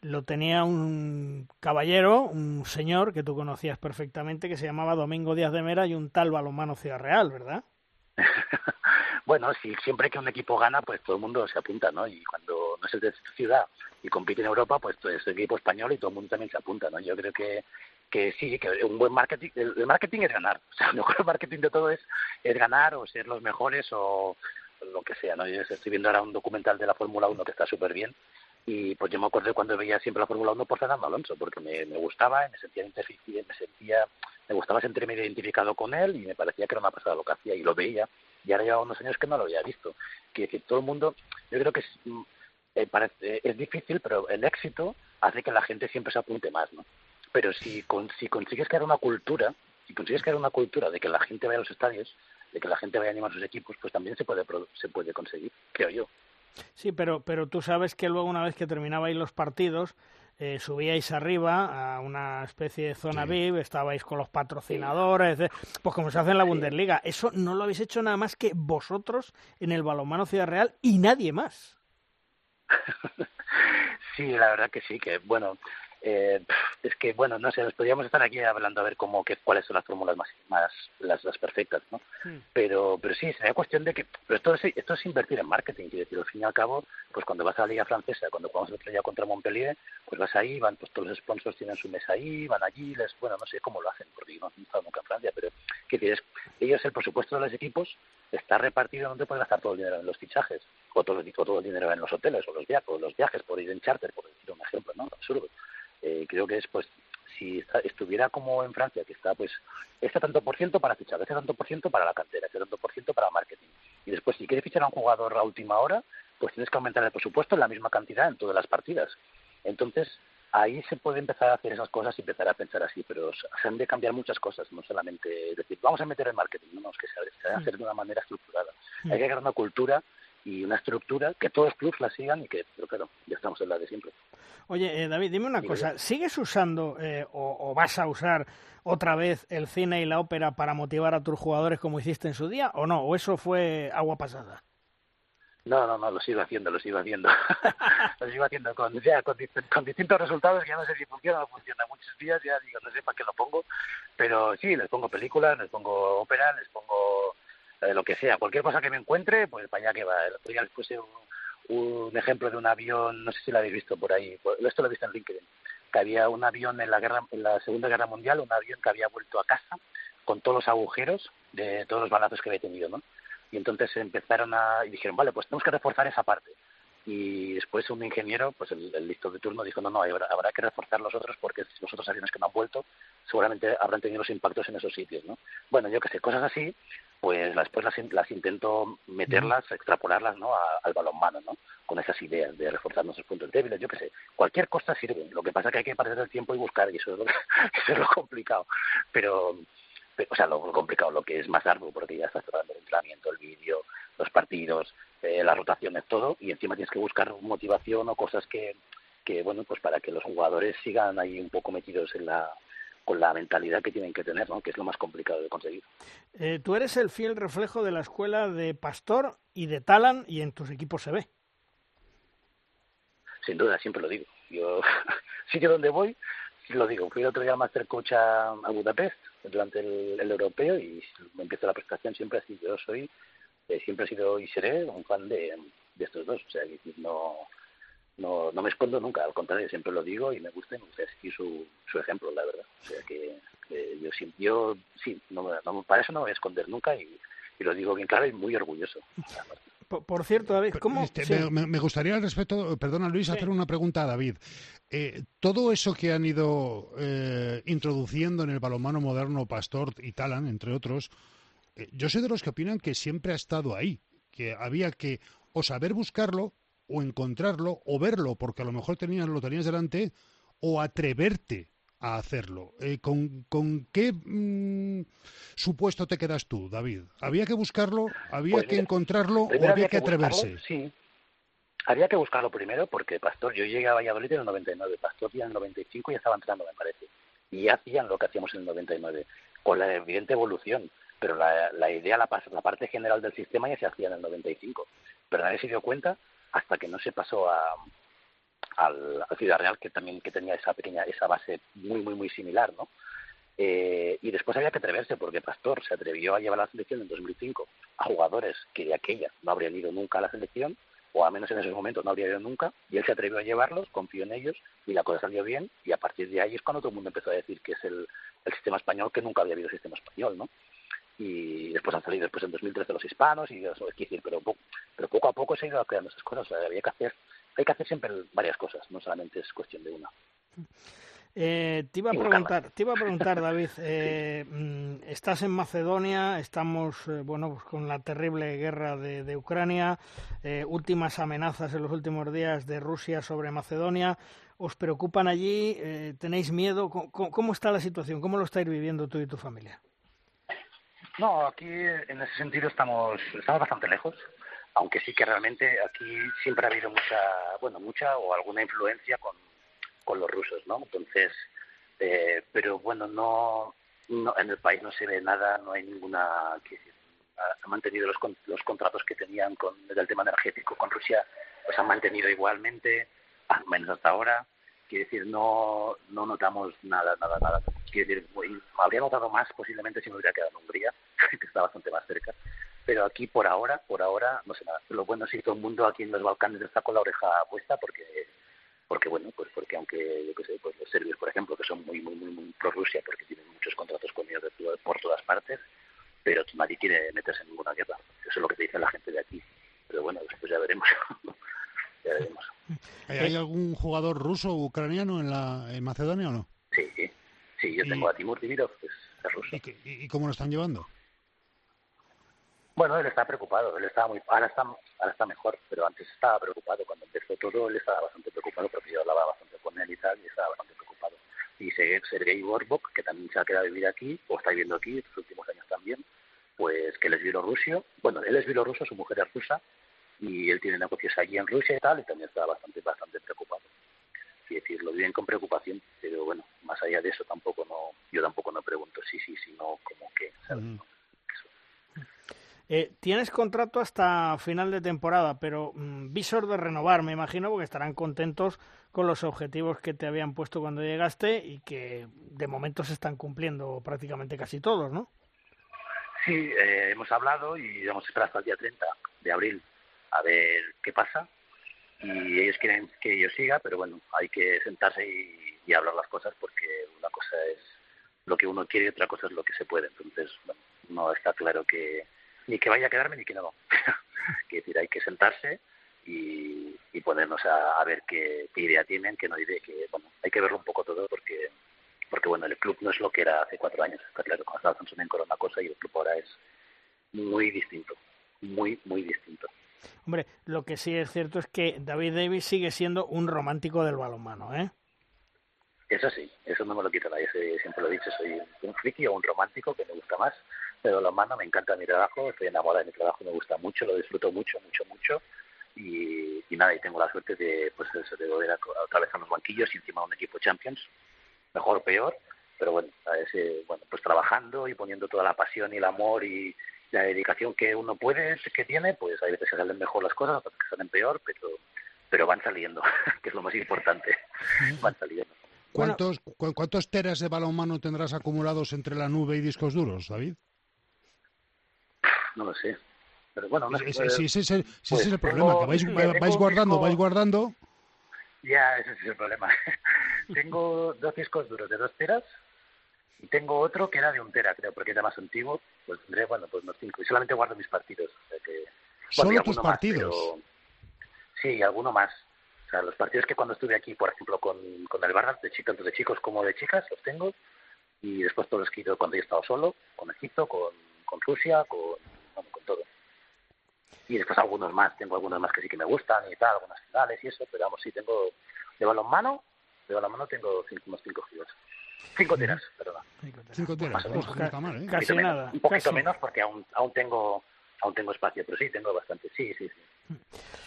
lo tenía un caballero, un señor que tú conocías perfectamente, que se llamaba Domingo Díaz de Mera y un tal balonmano Ciudad Real, ¿verdad? *laughs* bueno, sí, siempre que un equipo gana, pues todo el mundo se apunta, ¿no? Y cuando no es de ciudad y compite en Europa, pues es el equipo español y todo el mundo también se apunta, ¿no? Yo creo que que sí, que un buen marketing, el, marketing es ganar, *laughs* o sea, el mejor marketing de todo es, es ganar o ser los mejores o, lo que sea, ¿no? Yo estoy viendo ahora un documental de la Fórmula 1 que está súper bien y pues yo me acuerdo cuando veía siempre la Fórmula 1 por Fernando Alonso, porque me, me gustaba, me sentía me sentía, me gustaba sentirme identificado con él y me parecía que era una pasada lo que hacía y lo veía y ahora lleva unos años que no lo había visto. Que, que todo el mundo, yo creo que es, mm, eh, parece, es difícil, pero el éxito hace que la gente siempre se apunte más, ¿no? Pero si, con, si consigues crear una cultura, si consigues crear una cultura de que la gente vaya a los estadios, de que la gente vaya a animar sus equipos, pues también se puede, se puede conseguir, creo yo. Sí, pero, pero tú sabes que luego una vez que terminabais los partidos, eh, subíais arriba a una especie de zona VIP, estabais con los patrocinadores, pues como se hace en la Bundesliga. Eso no lo habéis hecho nada más que vosotros en el balonmano Ciudad Real y nadie más. *laughs* sí, la verdad que sí, que bueno, eh, es que bueno no sé nos podríamos estar aquí hablando a ver cómo que cuáles son las fórmulas más más las, las perfectas no pero pero sí sería cuestión de que pero esto es esto es invertir en marketing quiero decir al fin y al cabo pues cuando vas a la liga francesa cuando jugamos el otro día contra Montpellier pues vas ahí van pues todos los sponsors tienen su mesa ahí van allí les bueno no sé cómo lo hacen porque yo no he estado nunca en Francia pero qué quieres ellos el presupuesto de los equipos está repartido donde puedes gastar todo el dinero en los fichajes o todo, o todo el dinero en los hoteles o los viajes o los viajes por ir en charter por decir un ejemplo no absurdo eh, creo que es pues si estuviera como en Francia, que está pues este tanto por ciento para fichar, este tanto por ciento para la cantera, este tanto por ciento para marketing. Y después, si quieres fichar a un jugador a última hora, pues tienes que aumentar el presupuesto en la misma cantidad en todas las partidas. Entonces, ahí se puede empezar a hacer esas cosas y empezar a pensar así, pero se han de cambiar muchas cosas, no solamente decir, vamos a meter el marketing, no, es que se hacer de una manera estructurada. Hay que crear una cultura y una estructura que todos los clubes la sigan y que, pero claro, ya estamos en la de siempre. Oye, eh, David, dime una cosa, ¿sigues usando eh, o, vas a usar otra vez el cine y la ópera para motivar a tus jugadores como hiciste en su día o no? ¿O eso fue agua pasada? No, no, no, lo sigo haciendo, lo sigo haciendo. *laughs* lo sigo haciendo con, ya, con, distintos resultados que ya no sé si funciona o no funciona. Muchos días ya digo, no sé para qué lo pongo, pero sí, les pongo películas, les pongo ópera, les pongo eh, lo que sea, cualquier cosa que me encuentre, pues para allá que va. El otro día puse un, ejemplo de un avión, no sé si lo habéis visto por ahí, esto lo he visto en LinkedIn, que había un avión en la, guerra, en la Segunda Guerra Mundial, un avión que había vuelto a casa con todos los agujeros de todos los balazos que había tenido, ¿no? Y entonces empezaron a, y dijeron, vale, pues tenemos que reforzar esa parte y después un ingeniero, pues el, listo de turno, dijo, no, no, habrá, habrá, que reforzar los otros porque los otros aviones que no han vuelto seguramente habrán tenido los impactos en esos sitios, ¿no? Bueno, yo que sé, cosas así, pues después las, las intento meterlas, extrapolarlas, ¿no? al balonmano, ¿no? Con esas ideas de reforzar nuestros puntos débiles, yo que sé, cualquier cosa sirve, lo que pasa es que hay que perder el tiempo y buscar, y eso es lo, *laughs* eso es lo complicado, pero o sea, lo complicado, lo que es más arduo, porque ya estás tratando el entrenamiento, el vídeo, los partidos, eh, las rotaciones, todo, y encima tienes que buscar motivación o cosas que, que, bueno, pues para que los jugadores sigan ahí un poco metidos en la con la mentalidad que tienen que tener, ¿no? que es lo más complicado de conseguir. Eh, tú eres el fiel reflejo de la escuela de Pastor y de Talan y en tus equipos se ve. Sin duda, siempre lo digo. Yo, *laughs* sitio donde voy, lo digo. Fui el otro día Master Coach a, Budapest durante el, europeo y me empiezo la prestación siempre así. Yo soy, eh, siempre he sido y seré un fan de, estos dos. O sea, no, no, no me escondo nunca, al contrario, siempre lo digo y me gusta y me gusta seguir su, su ejemplo, la verdad. O sea que, yo, yo sí, no, no, para eso no me voy a esconder nunca y, y lo digo bien claro y muy orgulloso. Por, cierto, David, ¿cómo...? Este, me, gustaría al respecto, perdona Luis, hacer una pregunta a David. Eh, todo eso que han ido eh, introduciendo en el balonmano moderno Pastor y Talan, entre otros, eh, yo soy de los que opinan que siempre ha estado ahí, que había que o saber buscarlo, o encontrarlo, o verlo, porque a lo mejor tenías, lo tenías delante, o atreverte a hacerlo. Eh, ¿con, ¿con, qué mm, supuesto te quedas tú, David? ¿Había que buscarlo, había pues que encontrarlo o había, que, atreverse? Sí, había que buscarlo primero porque Pastor, yo llegué a Valladolid en el 99, Pastor ya en el 95 ya estaba entrando, me parece, y ya hacían lo que hacíamos en el 99, con la evidente evolución, pero la, la idea, la, la parte general del sistema ya se hacía en el 95, pero nadie se dio cuenta hasta que no se pasó a, al, Ciudad Real, que también que tenía esa pequeña, esa base muy, muy, muy similar, ¿no? Eh, y después había que atreverse, porque Pastor se atrevió a llevar a la selección en 2005 a jugadores que de aquella no habrían ido nunca a la selección, o al menos en esos momentos no habría ido nunca, y él se atrevió a llevarlos, confió en ellos, y la cosa salió bien, y a partir de ahí es cuando todo el mundo empezó a decir que es el, el sistema español, que nunca había habido sistema español, ¿no? Y después han salido después en 2013 los hispanos y eso es decir pero pero se ha ido creando esas cosas. había que hacer, hay que hacer siempre varias cosas, no solamente es cuestión de una. Eh, te iba a preguntar, te iba a preguntar, *laughs* David. Eh, mm, estás en Macedonia, estamos, eh, bueno, pues con la terrible guerra de, Ucrania, últimas amenazas en los últimos días de Rusia sobre Macedonia. ¿Os preocupan allí? ¿Tenéis miedo? ¿Cómo, está la situación? ¿Cómo lo estáis viviendo tú y tu familia? No, aquí en ese sentido estamos, estamos bastante lejos, aunque sí que realmente aquí siempre ha habido mucha, bueno, mucha o alguna influencia con con los rusos, ¿no? Entonces, eh, pero bueno, no, no, en el país no se ve nada, no hay ninguna, ha mantenido los, los contratos que tenían con el tema energético con Rusia, pues han mantenido igualmente, al menos hasta ahora. Quiere decir, no, no notamos nada, nada, nada. Quiere decir, habría notado más posiblemente si me hubiera quedado en Hungría, *laughs* que está bastante más cerca. Pero aquí por ahora, por ahora, no sé nada. Lo bueno es que todo el mundo aquí en los Balcanes está con la oreja puesta porque porque bueno, pues porque aunque yo que sé, pues los serbios, por ejemplo, que son muy muy muy, muy pro Rusia porque tienen muchos contratos con ellos por todas partes, pero nadie quiere meterse en ninguna guerra. Eso es lo que te dice la gente de aquí. Pero bueno, después ya veremos. *laughs* ya veremos. ¿Hay algún jugador ruso ucraniano en Macedonia o no? Yo tengo a Timur Dividov, que es, ruso. ¿Y, cómo lo están llevando? Bueno, él está preocupado, él estaba muy, ahora está, ahora está mejor, pero antes estaba preocupado. Cuando empezó todo, él estaba bastante preocupado porque yo hablaba bastante con él y tal, y estaba bastante preocupado. Y Sergei Borbok, que también se ha quedado a vivir aquí, o está viviendo aquí estos últimos años también, pues que él es bielorruso, bueno, él es bielorruso, su mujer es rusa, y él tiene negocios allí en Rusia y tal, y también estaba bastante, bastante preocupado. Es decir, lo viven con preocupación, pero bueno, más allá de eso tampoco no, yo tampoco no pregunto sí, sí, sí, no, como que, ¿sabes? Eh, tienes contrato hasta final de temporada, pero mm, visor de renovar, me imagino, porque estarán contentos con los objetivos que te habían puesto cuando llegaste y que de momento se están cumpliendo prácticamente casi todos, ¿no? Sí, eh, hemos hablado y vamos a esperar hasta el día 30 de abril a ver qué pasa. Y ellos quieren que yo siga, pero bueno, hay que sentarse y, hablar las cosas porque una cosa es lo que uno quiere y otra cosa es lo que se puede. Entonces, bueno, no está claro que ni que vaya a quedarme ni que no. *laughs* Quiero decir, hay que sentarse y, y ponernos a, ver qué, idea tienen, qué no idea, que bueno, hay que verlo un poco todo porque porque bueno, el club no es lo que era hace cuatro años, está claro, cuando estaba en Corona cosa y el club ahora es muy distinto, muy, muy distinto. Hombre, lo que sí es cierto es que David Davis sigue siendo un romántico del balonmano, ¿eh? Eso sí, eso no me lo quita nadie, siempre lo he dicho, soy un friki o un romántico que me gusta más pero lo mando, me encanta mi trabajo, estoy enamorada de mi trabajo, me gusta mucho, lo disfruto mucho, mucho, mucho. Y, nada, y tengo la suerte de, pues de volver a, otra vez a los banquillos y encima de un equipo Champions, mejor o peor, pero bueno, ese, bueno, pues trabajando y poniendo toda la pasión y el amor y la dedicación que uno puede, que tiene, pues hay veces que salen mejor las cosas, otras que salen peor, pero, pero van saliendo, *laughs* que es lo más importante, *laughs* van saliendo. ¿Cuántos, ¿Cuántos teras de balonmano tendrás acumulados entre la nube y discos duros, David? no lo sé. Pero bueno, no sí, sí, ese, es el pues problema, que vais, vais guardando, vais guardando. Ya, ese es el problema. *laughs* tengo dos discos duros de dos teras y tengo otro que era de un tera, creo, porque era más antiguo. Pues tendré, bueno, pues unos cinco. Y solamente guardo mis partidos. que, ¿Solo tus partidos? sí, alguno más. O sea, los partidos que cuando estuve aquí, por ejemplo, con, con el Barra, de tanto de chicos como de chicas, los tengo. Y después todos los que he ido cuando he estado solo, con Egipto, con, con Rusia, con con todo. Y después algunos más, tengo algunos más que sí que me gustan y tal, algunas finales y eso, pero vamos, sí, tengo de balonmano, de balonmano tengo cinco, unos cinco gigas. Cinco teras, perdona. Cinco teras, ¿eh? Casi nada. Un poquito menos porque aún, aún tengo aún tengo espacio, pero sí, tengo bastante. Sí, sí, sí.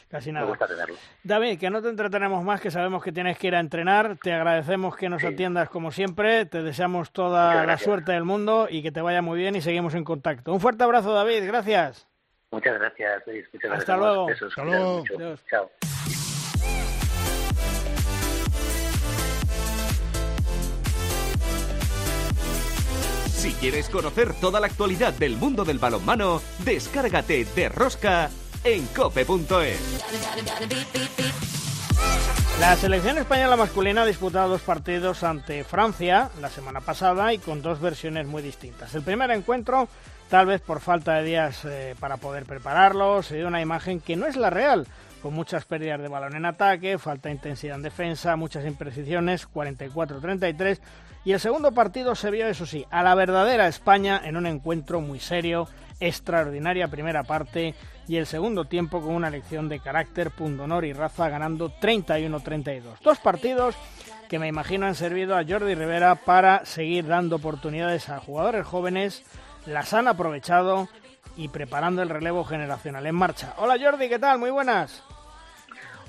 Casi nada. Me gusta tenerlo. David, que no te entretenemos más, que sabemos que tienes que ir a entrenar. Te agradecemos que nos atiendas como siempre. Te deseamos toda la suerte del mundo y que te vaya muy bien y seguimos en contacto. Un fuerte abrazo, David. Gracias. Muchas gracias, Luis. Muchas gracias. Hasta luego. Hasta luego. Chao. Si quieres conocer toda la actualidad del mundo del balonmano, descárgate de Rosca en cope.es. La selección española masculina ha disputado dos partidos ante Francia la semana pasada y con dos versiones muy distintas. El primer encuentro tal vez por falta de días eh, para poder prepararlo, se dio una imagen que no es la real, con muchas pérdidas de balón en ataque, falta de intensidad en defensa, muchas imprecisiones, 44-33, y el segundo partido se vio, eso sí, a la verdadera España en un encuentro muy serio, extraordinaria primera parte y el segundo tiempo con una lección de carácter, pundonor y raza ganando 31-32. Dos partidos que me imagino han servido a Jordi Rivera para seguir dando oportunidades a jugadores jóvenes, las han aprovechado y preparando el relevo generacional en marcha. Hola Jordi, ¿qué tal? Muy buenas.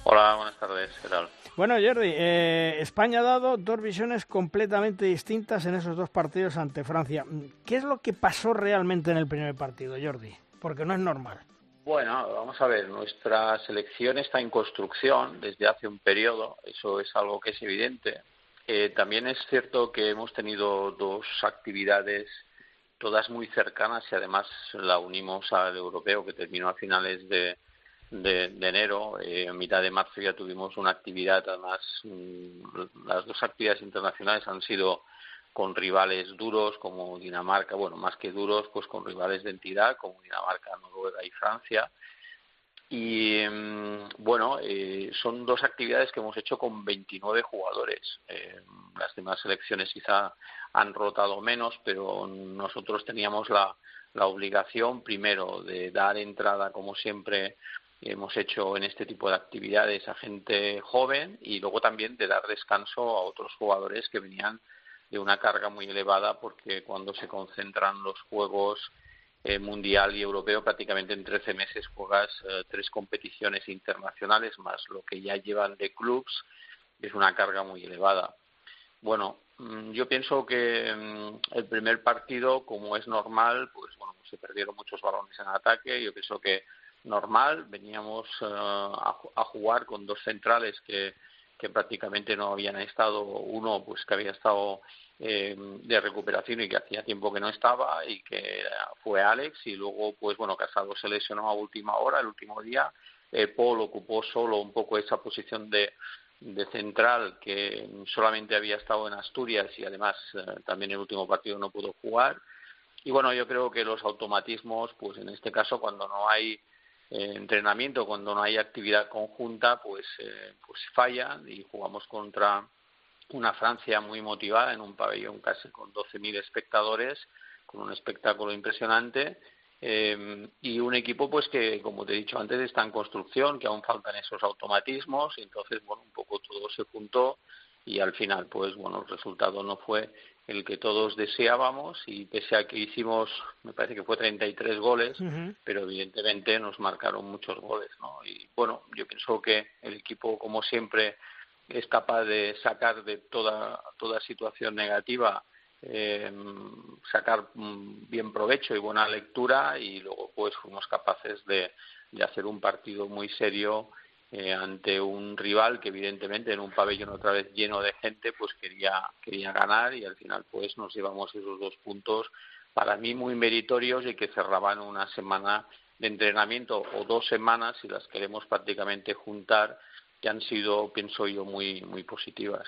Hola, buenas tardes, ¿qué tal? Bueno, Jordi, eh, España ha dado dos visiones completamente distintas en esos dos partidos ante Francia. ¿Qué es lo que pasó realmente en el primer partido, Jordi? Porque no es normal. Bueno, vamos a ver, nuestra selección está en construcción desde hace un periodo, eso es algo que es evidente. Eh, también es cierto que hemos tenido dos actividades todas muy cercanas y además la unimos al europeo que terminó a finales de, de, enero. Eh, en mitad de marzo ya tuvimos una actividad, además mm, las dos actividades internacionales han sido con rivales duros como Dinamarca, bueno, más que duros, pues con rivales de entidad como Dinamarca, Noruega y Francia. Y mm, bueno, eh, son dos actividades que hemos hecho con 29 jugadores. Eh, las demás selecciones quizá han rotado menos, pero nosotros teníamos la, la obligación primero de dar entrada, como siempre hemos hecho en este tipo de actividades a gente joven y luego también de dar descanso a otros jugadores que venían de una carga muy elevada porque cuando se concentran los juegos eh, mundial y europeo prácticamente en 13 meses juegas eh, tres competiciones internacionales más lo que ya llevan de clubs es una carga muy elevada. Bueno mm, yo pienso que mm, el primer partido como es normal pues bueno se perdieron muchos balones en ataque. Yo pienso que normal. Veníamos eh, a, jugar con dos centrales que que prácticamente no habían estado, uno pues que había estado eh, de recuperación y que hacía tiempo que no estaba y que fue Alex. Y luego pues bueno Casado se lesionó a última hora el último día. Eh, Paul ocupó solo un poco esa posición de, de central que solamente había estado en Asturias y además eh, también el último partido no pudo jugar. Y bueno yo creo que los automatismos pues en este caso cuando no hay entrenamiento cuando no hay actividad conjunta pues eh, pues fallan y jugamos contra una Francia muy motivada en un pabellón casi con 12.000 espectadores, con un espectáculo impresionante eh, y un equipo pues que como te he dicho antes está en construcción, que aún faltan esos automatismos y entonces bueno un poco todo se juntó y al final pues bueno el resultado no fue el que todos deseábamos y pese a que hicimos, me parece que fue 33 goles, pero evidentemente nos marcaron muchos goles, ¿no? Y bueno, yo pienso que el equipo, como siempre, es capaz de sacar de toda, toda situación negativa, eh, sacar mm, bien provecho y buena lectura y luego pues fuimos capaces de, de hacer un partido muy serio eh, ante un rival que evidentemente en un pabellón otra vez lleno de gente pues quería quería ganar y al final pues nos llevamos esos dos puntos para mí muy meritorios y que cerraban una semana de entrenamiento o dos semanas si las queremos prácticamente juntar que han sido, pienso yo, muy, muy positivas.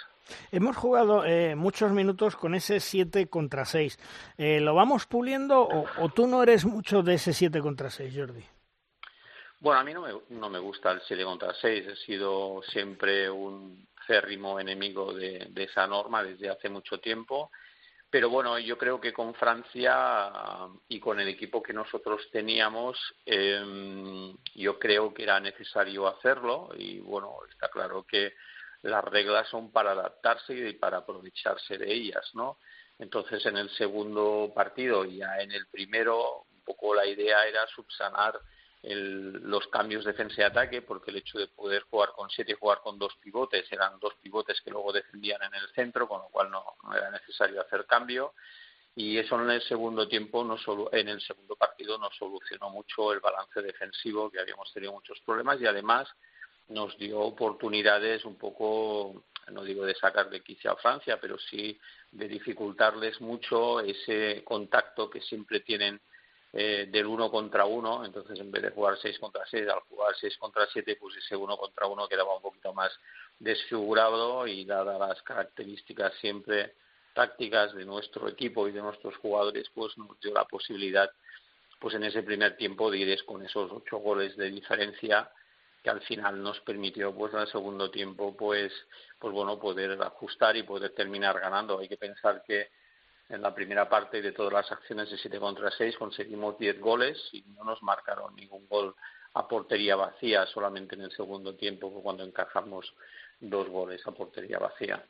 Hemos jugado eh, muchos minutos con ese 7 contra 6. Eh, ¿Lo vamos puliendo o, o, tú no eres mucho de ese 7 contra 6, Jordi? Bueno, a mí no me, no me gusta el 7 contra 6. He sido siempre un férrimo enemigo de, esa norma desde hace mucho tiempo. Pero bueno, yo creo que con Francia y con el equipo que nosotros teníamos, eh, yo creo que era necesario hacerlo y bueno, está claro que las reglas son para adaptarse y para aprovecharse de ellas, ¿no? Entonces, en el segundo partido, ya en el primero, un poco la idea era subsanar el, los cambios defensa y ataque, porque el hecho de poder jugar con siete y jugar con dos pivotes, eran dos pivotes que luego defendían en el centro, con lo cual no, era necesario hacer cambio. Y eso en el segundo tiempo, no solo, en el segundo partido, nos solucionó mucho el balance defensivo, que habíamos tenido muchos problemas, y además nos dio oportunidades un poco, no digo de sacar de quicio a Francia, pero sí de dificultarles mucho ese contacto que siempre tienen eh, del uno contra uno, entonces en vez de jugar seis contra seis, al jugar seis contra siete, pues ese uno contra uno quedaba un poquito más desfigurado y dadas las características siempre tácticas de nuestro equipo y de nuestros jugadores, pues nos dio la posibilidad pues en ese primer tiempo Dires con esos ocho goles de diferencia que al final nos permitió pues en el segundo tiempo pues pues bueno poder ajustar y poder terminar ganando. Hay que pensar que en la primera parte de todas las acciones de 7 contra 6 conseguimos 10 goles y no nos marcaron ningún gol a portería vacía, solamente en el segundo tiempo cuando encajamos dos goles a portería vacía.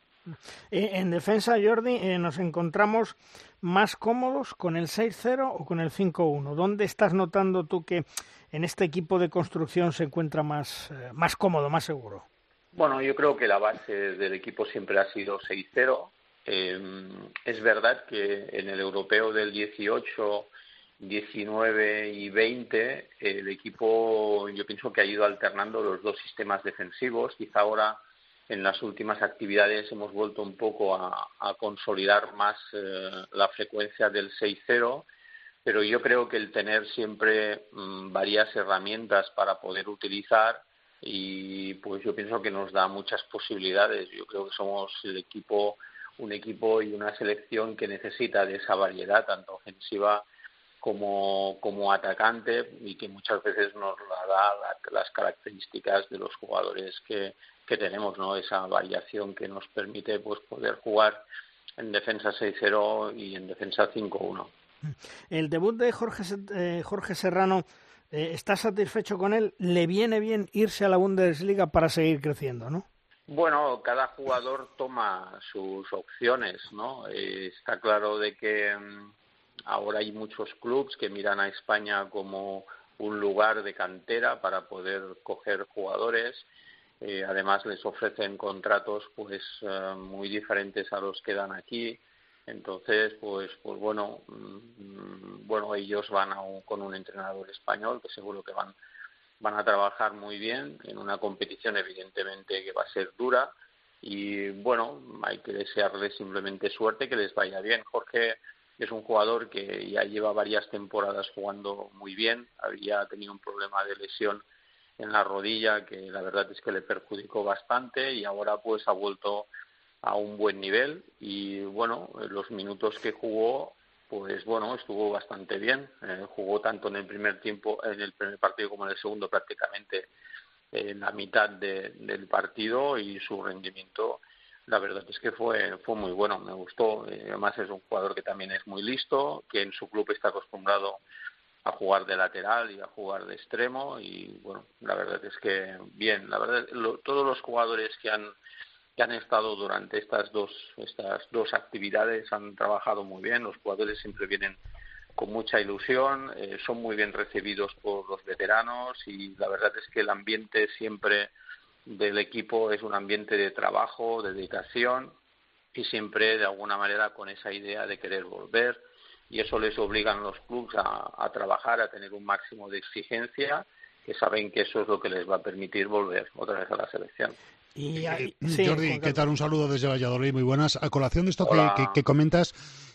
En defensa, Jordi, eh, nos encontramos más cómodos con el 6-0 o con el 5-1. ¿Dónde estás notando tú que en este equipo de construcción se encuentra más, eh, más cómodo, más seguro? Bueno, yo creo que la base del equipo siempre ha sido 6-0. Es verdad que en el europeo del 18 19 y 20, el equipo yo pienso que ha ido alternando los dos sistemas defensivos. Quizá ahora en las últimas actividades hemos vuelto un poco a, consolidar más eh, la frecuencia del 6-0, pero yo creo que el tener siempre mm, varias herramientas para poder utilizar y pues yo pienso que nos da muchas posibilidades. Yo creo que somos el equipo, un equipo y una selección que necesita de esa variedad, tanto ofensiva como, como atacante y que muchas veces nos da las características de los jugadores que, que tenemos, ¿no? Esa variación que nos permite pues poder jugar en defensa 6-0 y en defensa 5-1. El debut de Jorge, eh, Jorge Serrano, eh, ¿está satisfecho con él? ¿Le viene bien irse a la Bundesliga para seguir creciendo, no? Bueno, cada jugador toma sus opciones, ¿no? Eh, está claro de que mm, ahora hay muchos clubes que miran a España como un lugar de cantera para poder coger jugadores eh, además les ofrecen contratos pues eh, muy diferentes a los que dan aquí entonces pues pues bueno mm, bueno ellos van con un entrenador español que seguro que van van a trabajar muy bien en una competición evidentemente que va a ser dura. Y bueno hay que desearles simplemente suerte que les vaya bien. Jorge es un jugador que ya lleva varias temporadas jugando muy bien. Había tenido un problema de lesión en la rodilla que la verdad es que le perjudicó bastante y ahora pues ha vuelto a un buen nivel. Y bueno los minutos que jugó pues bueno estuvo bastante bien eh, jugó tanto en el primer tiempo en el primer partido como en el segundo prácticamente en la mitad del partido y su rendimiento la verdad es que fue fue muy bueno me gustó. Eh, además es un jugador que también es muy listo que en su club está acostumbrado a jugar de lateral y a jugar de extremo y bueno la verdad es que bien. La verdad todos los jugadores que han que han estado durante estas dos estas dos actividades han trabajado muy bien los jugadores siempre vienen con mucha ilusión eh, son muy bien recibidos por los veteranos y la verdad es que el ambiente siempre del equipo es un ambiente de trabajo de dedicación y siempre de alguna manera con esa idea de querer volver y eso les obligan los clubes a, trabajar, a tener un máximo de exigencia, que saben que eso es lo que les va a permitir volver otra vez a la selección. Y eh, Jordi, ¿qué tal? Un saludo desde Valladolid, muy buenas. A colación de esto que, comentas,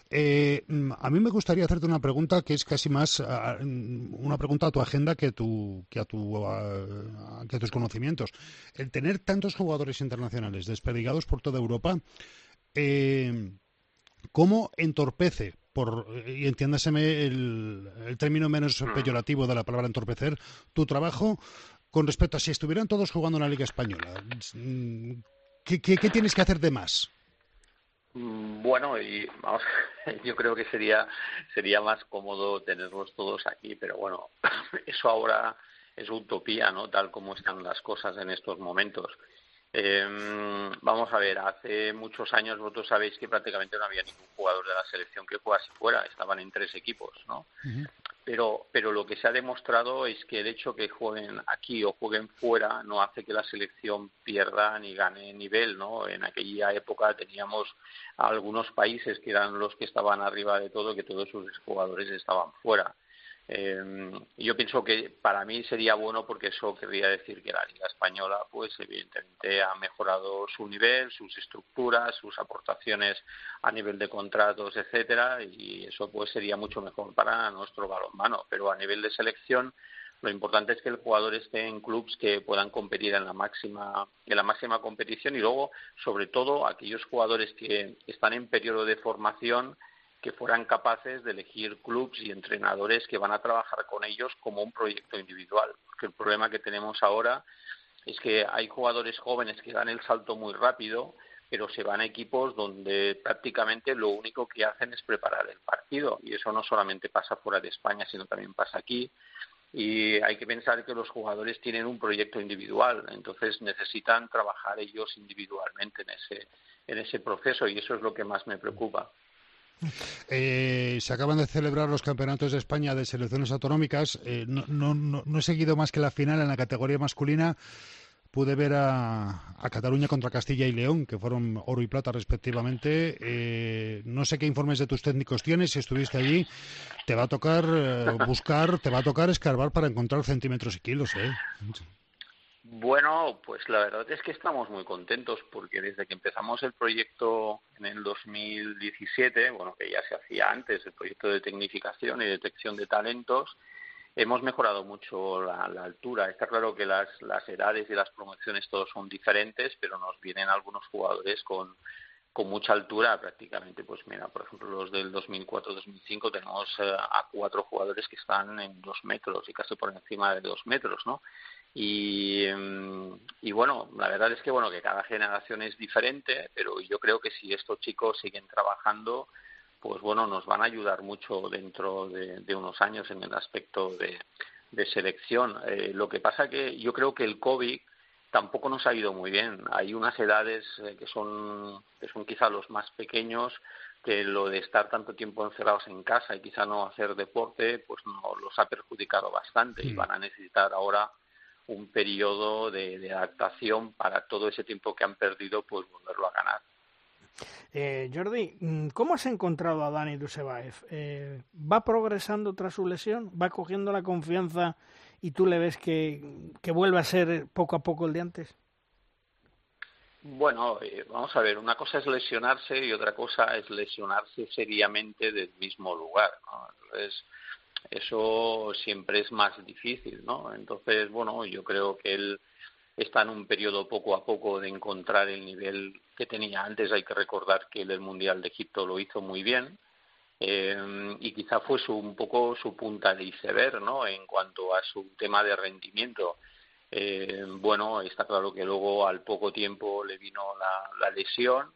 eh, a mí me gustaría hacerte una pregunta que es casi más una pregunta a tu agenda que, tu, que, a, tu, que a tus conocimientos. El tener tantos jugadores internacionales desperdigados por toda Europa, eh, ¿cómo entorpece por, y entiéndaseme el, el término menos mm. peyorativo de la palabra entorpecer, tu trabajo con respecto a si estuvieran todos jugando en la Liga Española. ¿Qué, qué, tienes que hacer de más? Mm, bueno, y vamos, *laughs* yo creo que sería sería más cómodo tenerlos todos aquí, pero bueno, *laughs* eso ahora es utopía, ¿no? Tal como están las cosas en estos momentos. Eh, vamos a ver, hace muchos años vosotros sabéis que prácticamente no había ningún jugador de la selección que jugase fuera, estaban en tres equipos, ¿no? Pero, pero lo que se ha demostrado es que el hecho que jueguen aquí o jueguen fuera no hace que la selección pierda ni gane nivel, ¿no? En aquella época teníamos algunos países que eran los que estaban arriba de todo, que todos sus jugadores estaban fuera. Eh, yo pienso que para mí sería bueno porque eso querría decir que la Liga Española, pues evidentemente ha mejorado su nivel, sus estructuras, sus aportaciones a nivel de contratos, etcétera, y eso pues sería mucho mejor para nuestro balonmano. Pero a nivel de selección, lo importante es que el jugador esté en clubes que puedan competir en la máxima en la máxima competición y luego, sobre todo, aquellos jugadores que están en periodo de formación que fueran capaces de elegir clubs y entrenadores que van a trabajar con ellos como un proyecto individual. Porque el problema que tenemos ahora es que hay jugadores jóvenes que dan el salto muy rápido, pero se van a equipos donde prácticamente lo único que hacen es preparar el partido. Y eso no solamente pasa fuera de España, sino también pasa aquí. Y hay que pensar que los jugadores tienen un proyecto individual, entonces necesitan trabajar ellos individualmente en ese, en ese proceso y eso es lo que más me preocupa. Eh, se acaban de celebrar los campeonatos de España de selecciones autonómicas. Eh, no, no, no, he seguido más que la final en la categoría masculina. Pude ver a, Cataluña contra Castilla y León, que fueron oro y plata respectivamente. Eh, no sé qué informes de tus técnicos tienes, si estuviste allí. Te va a tocar buscar, te va a tocar escarbar para encontrar centímetros y kilos. ¿eh? Bueno, pues la verdad es que estamos muy contentos porque desde que empezamos el proyecto en el 2017, bueno, que ya se hacía antes, el proyecto de tecnificación y detección de talentos, hemos mejorado mucho la, altura. Está claro que las, las edades y las promociones todos son diferentes, pero nos vienen algunos jugadores con, con mucha altura prácticamente. Pues mira, por ejemplo, los del 2004-2005 tenemos eh, a cuatro jugadores que están en dos metros y casi por encima de dos metros, ¿no? Y, mm, y bueno, la verdad es que bueno que cada generación es diferente, pero yo creo que si estos chicos siguen trabajando, pues bueno, nos van a ayudar mucho dentro de, unos años en el aspecto de, selección. Eh, lo que pasa que yo creo que el COVID tampoco nos ha ido muy bien. Hay unas edades eh, que son que son quizá los más pequeños que lo de estar tanto tiempo encerrados en casa y quizá no hacer deporte, pues nos los ha perjudicado bastante y van a necesitar ahora un periodo de, adaptación para todo ese tiempo que han perdido, pues volverlo a ganar. Eh, Jordi, mm, ¿cómo has encontrado a Dani Dusebaev? Eh, ¿Va progresando tras su lesión? ¿Va cogiendo la confianza y tú le ves que, que vuelve a ser poco a poco el de antes? Bueno, eh, vamos a ver, una cosa es lesionarse y otra cosa es lesionarse seriamente del mismo lugar. Entonces, eso siempre es más difícil, ¿no? Entonces, bueno, yo creo que él está en un periodo poco a poco de encontrar el nivel que tenía antes. Hay que recordar que el Mundial de Egipto lo hizo muy bien eh, y quizá fue su, un poco su punta de iceberg, ¿no? En cuanto a su tema de rendimiento. Eh, bueno, está claro que luego al poco tiempo le vino la lesión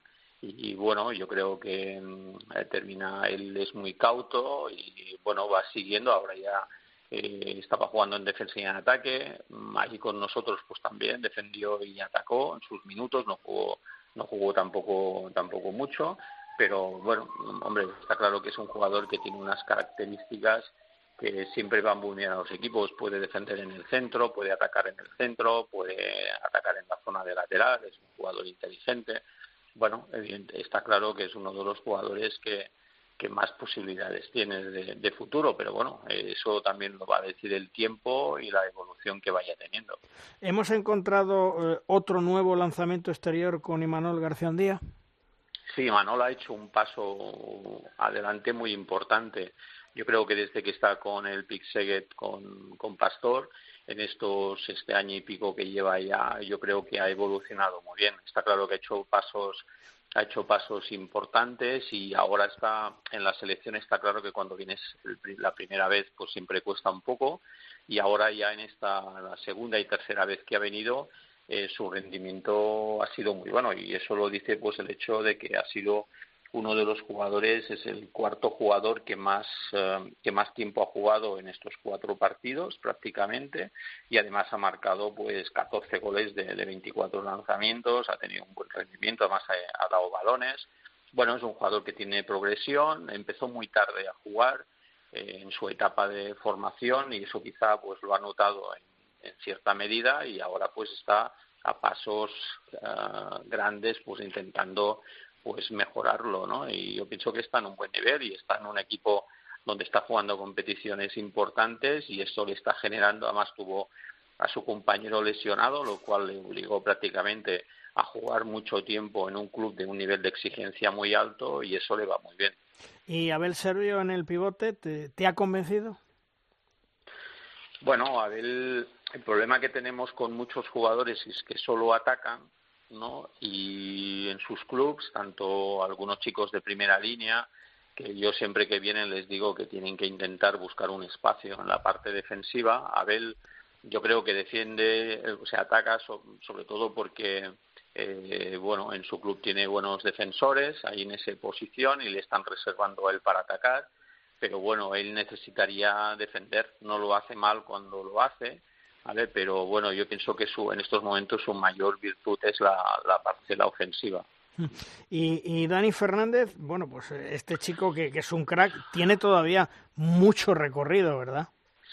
y bueno, yo creo que mm, termina, él es muy cauto y bueno, va siguiendo, ahora ya eh, estaba jugando en defensa y en ataque, allí con nosotros pues también defendió y atacó en sus minutos, no jugó, no jugó tampoco, tampoco mucho, pero bueno, hombre, está claro que es un jugador que tiene unas características que siempre van bien a los equipos, puede defender en el centro, puede atacar en el centro, puede atacar en la zona de lateral, es un jugador inteligente, bueno, está claro que es uno de los jugadores que, más posibilidades tiene de, futuro, pero bueno, eso también lo va a decir el tiempo y la evolución que vaya teniendo. ¿Hemos encontrado eh, otro nuevo lanzamiento exterior con Imanol García Andía? Sí, Imanol ha hecho un paso adelante muy importante. Yo creo que desde que está con el Pixeget, con, con Pastor, en estos este año y pico que lleva ya, yo creo que ha evolucionado muy bien. Está claro que ha hecho pasos ha hecho pasos importantes y ahora está en la selección. Está claro que cuando vienes la primera vez pues siempre cuesta un poco. Y ahora ya en esta la segunda y tercera vez que ha venido eh, su rendimiento ha sido muy bueno. Y eso lo dice pues el hecho de que ha sido uno de los jugadores es el cuarto jugador que más eh, que más tiempo ha jugado en estos cuatro partidos prácticamente y además ha marcado pues 14 goles de, de 24 lanzamientos ha tenido un buen rendimiento además ha, dado balones. Bueno es un jugador que tiene progresión empezó muy tarde a jugar eh, en su etapa de formación y eso quizá pues lo ha notado en, cierta medida y ahora pues está a pasos eh, grandes pues intentando pues mejorarlo, ¿no? Y yo pienso que está en un buen nivel y está en un equipo donde está jugando competiciones importantes y eso le está generando, además tuvo a su compañero lesionado, lo cual le obligó prácticamente a jugar mucho tiempo en un club de un nivel de exigencia muy alto y eso le va muy bien. ¿Y Abel Servio en el pivote te, te ha convencido? Bueno, Abel, el problema que tenemos con muchos jugadores es que solo atacan ¿no? Y en sus clubs, tanto algunos chicos de primera línea que yo siempre que vienen les digo que tienen que intentar buscar un espacio en la parte defensiva. Abel yo creo que defiende, eh, o sea, ataca sobre todo porque eh, bueno, en su club tiene buenos defensores ahí en esa posición y le están reservando a él para atacar, pero bueno, él necesitaría defender, no lo hace mal cuando lo hace, ¿vale? Pero bueno, yo pienso que su, en estos momentos su mayor virtud es la, la parcela ofensiva. Y, y, Dani Fernández, bueno, pues este chico que, que es un crack, tiene todavía mucho recorrido, ¿verdad?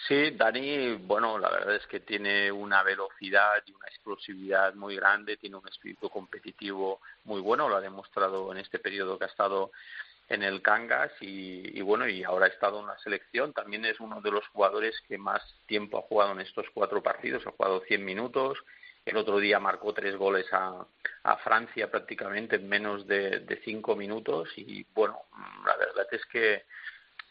Sí, Dani, bueno, la verdad es que tiene una velocidad y una explosividad muy grande, tiene un espíritu competitivo muy bueno, lo ha demostrado en este periodo que ha estado en el Cangas y, y, bueno, y ahora ha estado en la selección. También es uno de los jugadores que más tiempo ha jugado en estos cuatro partidos, ha jugado 100 minutos. El otro día marcó tres goles a, a Francia prácticamente en menos de, cinco minutos y bueno, la verdad es que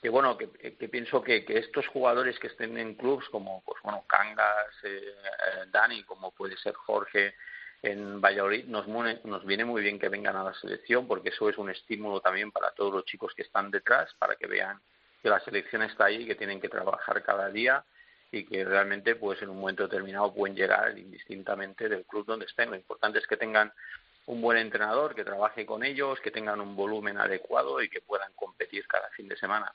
que bueno que, pienso que, que, estos jugadores que estén en clubs como pues bueno Cangas eh, eh, Dani como puede ser Jorge en Valladolid nos, nos viene muy bien que vengan a la selección porque eso es un estímulo también para todos los chicos que están detrás para que vean que la selección está ahí que tienen que trabajar cada día y que realmente pues en un momento determinado pueden llegar indistintamente del club donde estén. Lo importante es que tengan un buen entrenador que trabaje con ellos que tengan un volumen adecuado y que puedan competir cada fin de semana.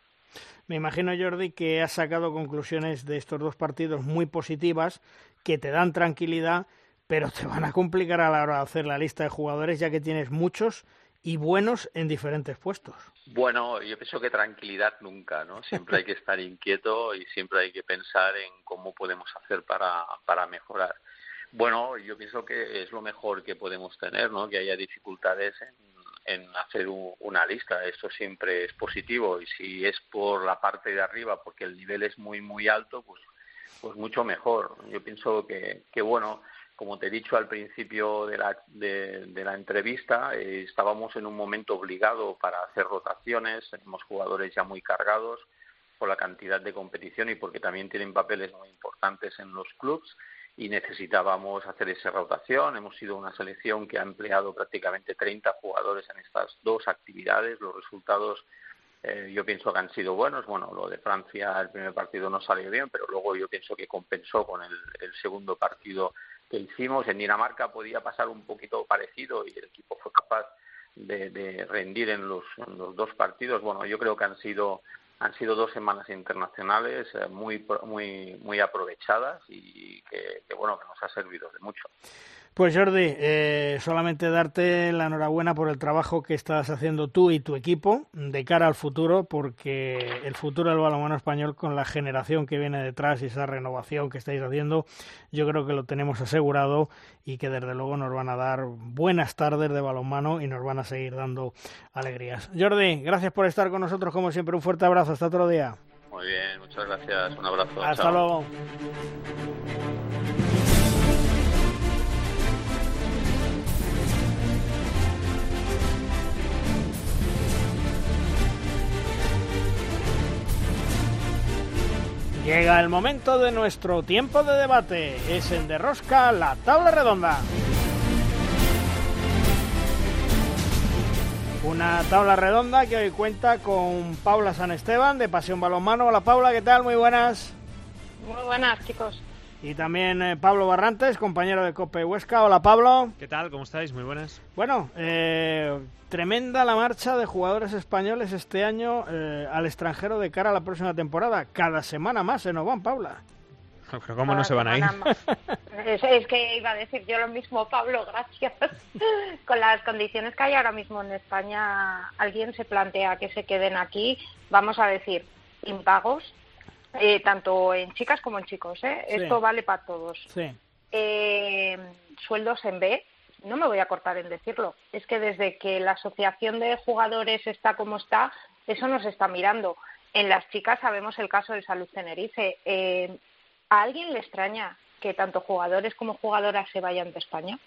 Me imagino, Jordi, que has sacado conclusiones de estos dos partidos muy positivas que te dan tranquilidad, pero te van a complicar a la hora de hacer la lista de jugadores ya que tienes muchos y buenos en diferentes puestos. Bueno, yo pienso que tranquilidad nunca, ¿no? Siempre hay que estar inquieto y siempre hay que pensar en cómo podemos hacer para, para mejorar. Bueno, yo pienso que es lo mejor que podemos tener, ¿no? Que haya dificultades en hacer una lista. Esto siempre es positivo y si es por la parte de arriba, porque el nivel es muy, muy alto, pues, pues mucho mejor. Yo pienso que, que bueno, como te he dicho al principio de la, de, la entrevista, eh, estábamos en un momento obligado para hacer rotaciones, tenemos jugadores ya muy cargados por la cantidad de competición y porque también tienen papeles muy importantes en los clubes y necesitábamos hacer esa rotación. Hemos sido una selección que ha empleado prácticamente 30 jugadores en estas dos actividades. Los resultados eh, yo pienso que han sido buenos. Bueno, lo de Francia, el primer partido no salió bien, pero luego yo pienso que compensó con el, segundo partido que hicimos. En Dinamarca podía pasar un poquito parecido y el equipo fue capaz de, rendir en los, dos partidos. Bueno, yo creo que han sido han sido dos semanas internacionales eh, muy muy muy aprovechadas y que, bueno que nos ha servido de mucho pues Jordi, eh, solamente darte la enhorabuena por el trabajo que estás haciendo tú y tu equipo de cara al futuro, porque el futuro del balonmano español con la generación que viene detrás y esa renovación que estáis haciendo, yo creo que lo tenemos asegurado y que desde luego nos van a dar buenas tardes de balonmano y nos van a seguir dando alegrías. Jordi, gracias por estar con nosotros como siempre. Un fuerte abrazo. Hasta otro día. Muy bien, muchas gracias. Un abrazo. Hasta luego. Llega el momento de nuestro tiempo de debate. Es en Derrosca la tabla redonda. Una tabla redonda que hoy cuenta con Paula San Esteban de Pasión Balonmano. Hola Paula, ¿qué tal? Muy buenas. Muy buenas, chicos. Y también eh, Pablo Barrantes, compañero de Cope Huesca. Hola Pablo. ¿Qué tal? ¿Cómo estáis? Muy buenas. Bueno, eh, tremenda la marcha de jugadores españoles este año eh, al extranjero de cara a la próxima temporada. Cada semana más se nos van, Paula. Pero ¿cómo no se van a ir? Es, que iba a decir yo lo mismo, Pablo, gracias. *laughs* Con las condiciones que hay ahora mismo en España, alguien se plantea que se queden aquí, vamos a decir, impagos, eh, tanto en chicas como en chicos. ¿eh? Esto vale para todos. Eh, sueldos en B, no me voy a cortar en decirlo. Es que desde que la asociación de jugadores está como está, eso nos está mirando. En las chicas sabemos el caso de Salud Tenerife. Eh, ¿A alguien le extraña que tanto jugadores como jugadoras se vayan de España?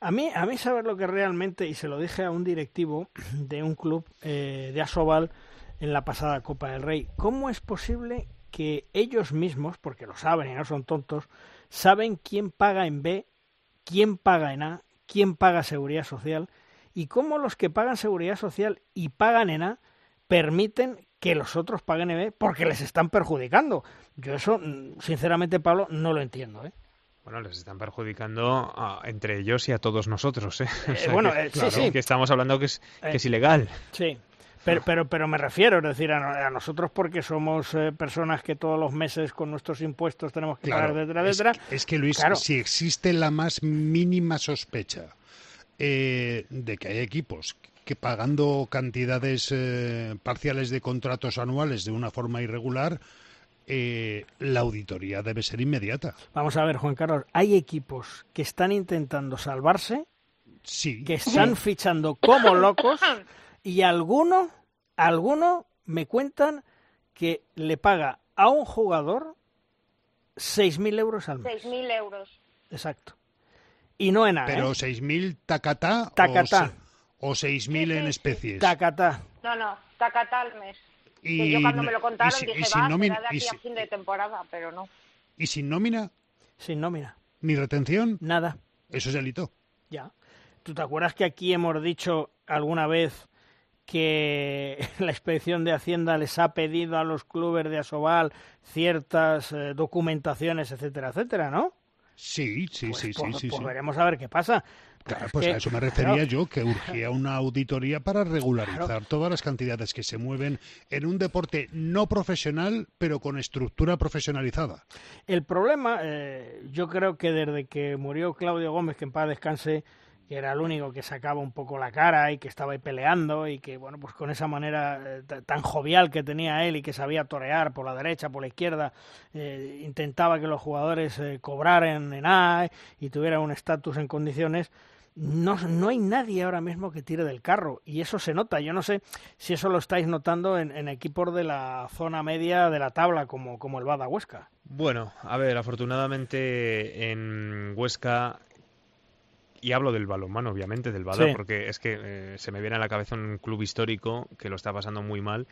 A mí, a mí saber lo que realmente, y se lo dije a un directivo de un club de Asobal, en la pasada Copa del Rey. ¿Cómo es posible que ellos mismos, porque lo saben y no son tontos, saben quién paga en B, quién paga en A, quién paga seguridad social y cómo los que pagan seguridad social y pagan en A permiten que los otros paguen EB porque les están perjudicando. Yo eso, mm, sinceramente, Pablo, no lo entiendo. ¿eh? Bueno, les están perjudicando entre ellos y a todos nosotros. ¿eh? *laughs* eh bueno, que, sí, sí. que estamos hablando que es, que es ilegal. Sí, pero, pero, pero me refiero, es decir, a, nosotros porque somos eh, personas que todos los meses con nuestros impuestos tenemos que pagar, etcétera, etcétera. Es, que, Luis, si existe la más mínima sospecha eh, de que hay equipos que pagando cantidades eh, parciales de contratos anuales de una forma irregular, la auditoría debe ser inmediata. Vamos a ver, Juan Carlos, hay equipos que están intentando salvarse, sí. que están fichando como locos *laughs* y alguno, alguno me cuentan que le paga a un jugador 6.000 euros al mes. 6.000 euros. Exacto. Y no en nada. Pero ¿eh? 6.000 tacatá, tacatá. o, 6.000 en especies. Tacatá. No, no, tacatá al mes. Y, yo cuando me lo contaron dije, va, nómina, de aquí a fin de temporada, pero no. ¿Y sin nómina? Sin nómina. ¿Ni retención? Nada. Eso es delito. Ya. ¿Tú te acuerdas que aquí hemos dicho alguna vez que *laughs* la inspección de Hacienda les ha pedido a los clubes de Asobal ciertas eh, documentaciones, etcétera, etcétera, ¿no? Sí, sí, pues sí, pues, sí, pues veremos a ver qué pasa. Claro, pues a eso me refería yo, que urgía una auditoría para regularizar todas las cantidades que se mueven en un deporte no profesional, pero con estructura profesionalizada. El problema, eh, yo creo que desde que murió Claudio Gómez, que en paz descanse, que era el único que sacaba un poco la cara y que estaba ahí peleando y que, bueno, pues con esa manera eh, tan jovial que tenía él y que sabía torear por la derecha, por la izquierda, eh, intentaba que los jugadores eh, cobraran en A y tuvieran un estatus en condiciones. No, no hay nadie ahora mismo que tire del carro y eso se nota. Yo no sé si eso lo estáis notando en, en equipos de la zona media de la tabla como, como el Bada Huesca. Bueno, a ver, afortunadamente en Huesca y hablo del balonmano, obviamente, del Bada, porque es que eh, se me viene a la cabeza un club histórico que lo está pasando muy mal,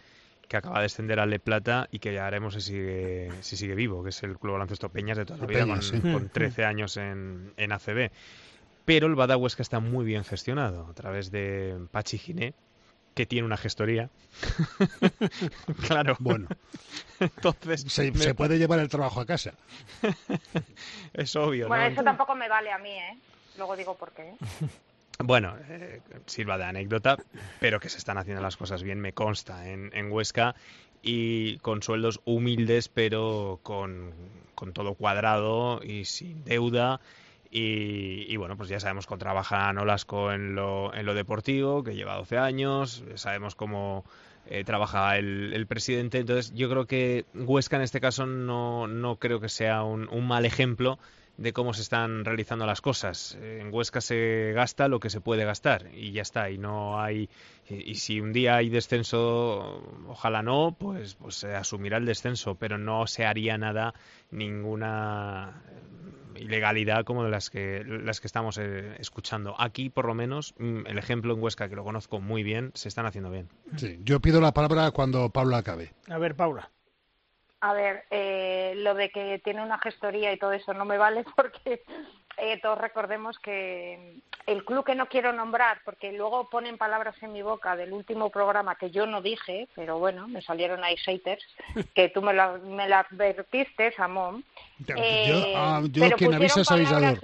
que acaba de descender al Le Plata y que ya haremos si sigue, si sigue vivo, que es el Club Baloncesto Peñas de toda la vida, con, 13 años en, en ACB. Pero el Bada Huesca está muy bien gestionado a través de Pachi Giné, que tiene una gestoría. *laughs* claro. Bueno. Entonces. Se, puede llevar el trabajo a casa. *laughs* es obvio. Bueno, eso tampoco me vale a mí, ¿eh? Luego digo por qué. *laughs* Bueno, eh, sirva de anécdota, pero que se están haciendo las cosas bien, me consta, en, Huesca y con sueldos humildes, pero con, con todo cuadrado y sin deuda. Y, bueno, pues ya sabemos cómo trabaja Nolasco en lo, en lo deportivo, que lleva 12 años, sabemos cómo eh, trabaja el, el, presidente. Entonces, yo creo que Huesca en este caso no, no creo que sea un, un mal ejemplo de cómo se están realizando las cosas. En Huesca se gasta lo que se puede gastar y ya está. Y no hay y, si un día hay descenso, ojalá no, pues pues se asumirá el descenso, pero no se haría nada ninguna ilegalidad como de las que las que estamos eh, escuchando. Aquí, por lo menos, mm, el ejemplo en Huesca que lo conozco muy bien, se están haciendo bien. Sí, yo pido la palabra cuando Paula acabe. A ver, Paula. A ver, eh, lo de que tiene una gestoría y todo eso no me vale *laughs* porque eh, todos recordemos que el club que no quiero nombrar, porque luego ponen palabras en mi boca del último programa que yo no dije, pero bueno, me salieron ahí haters, *laughs* que tú me la, me la advertiste, Samón. Eh, yo, ah, yo quien avisa es avisador.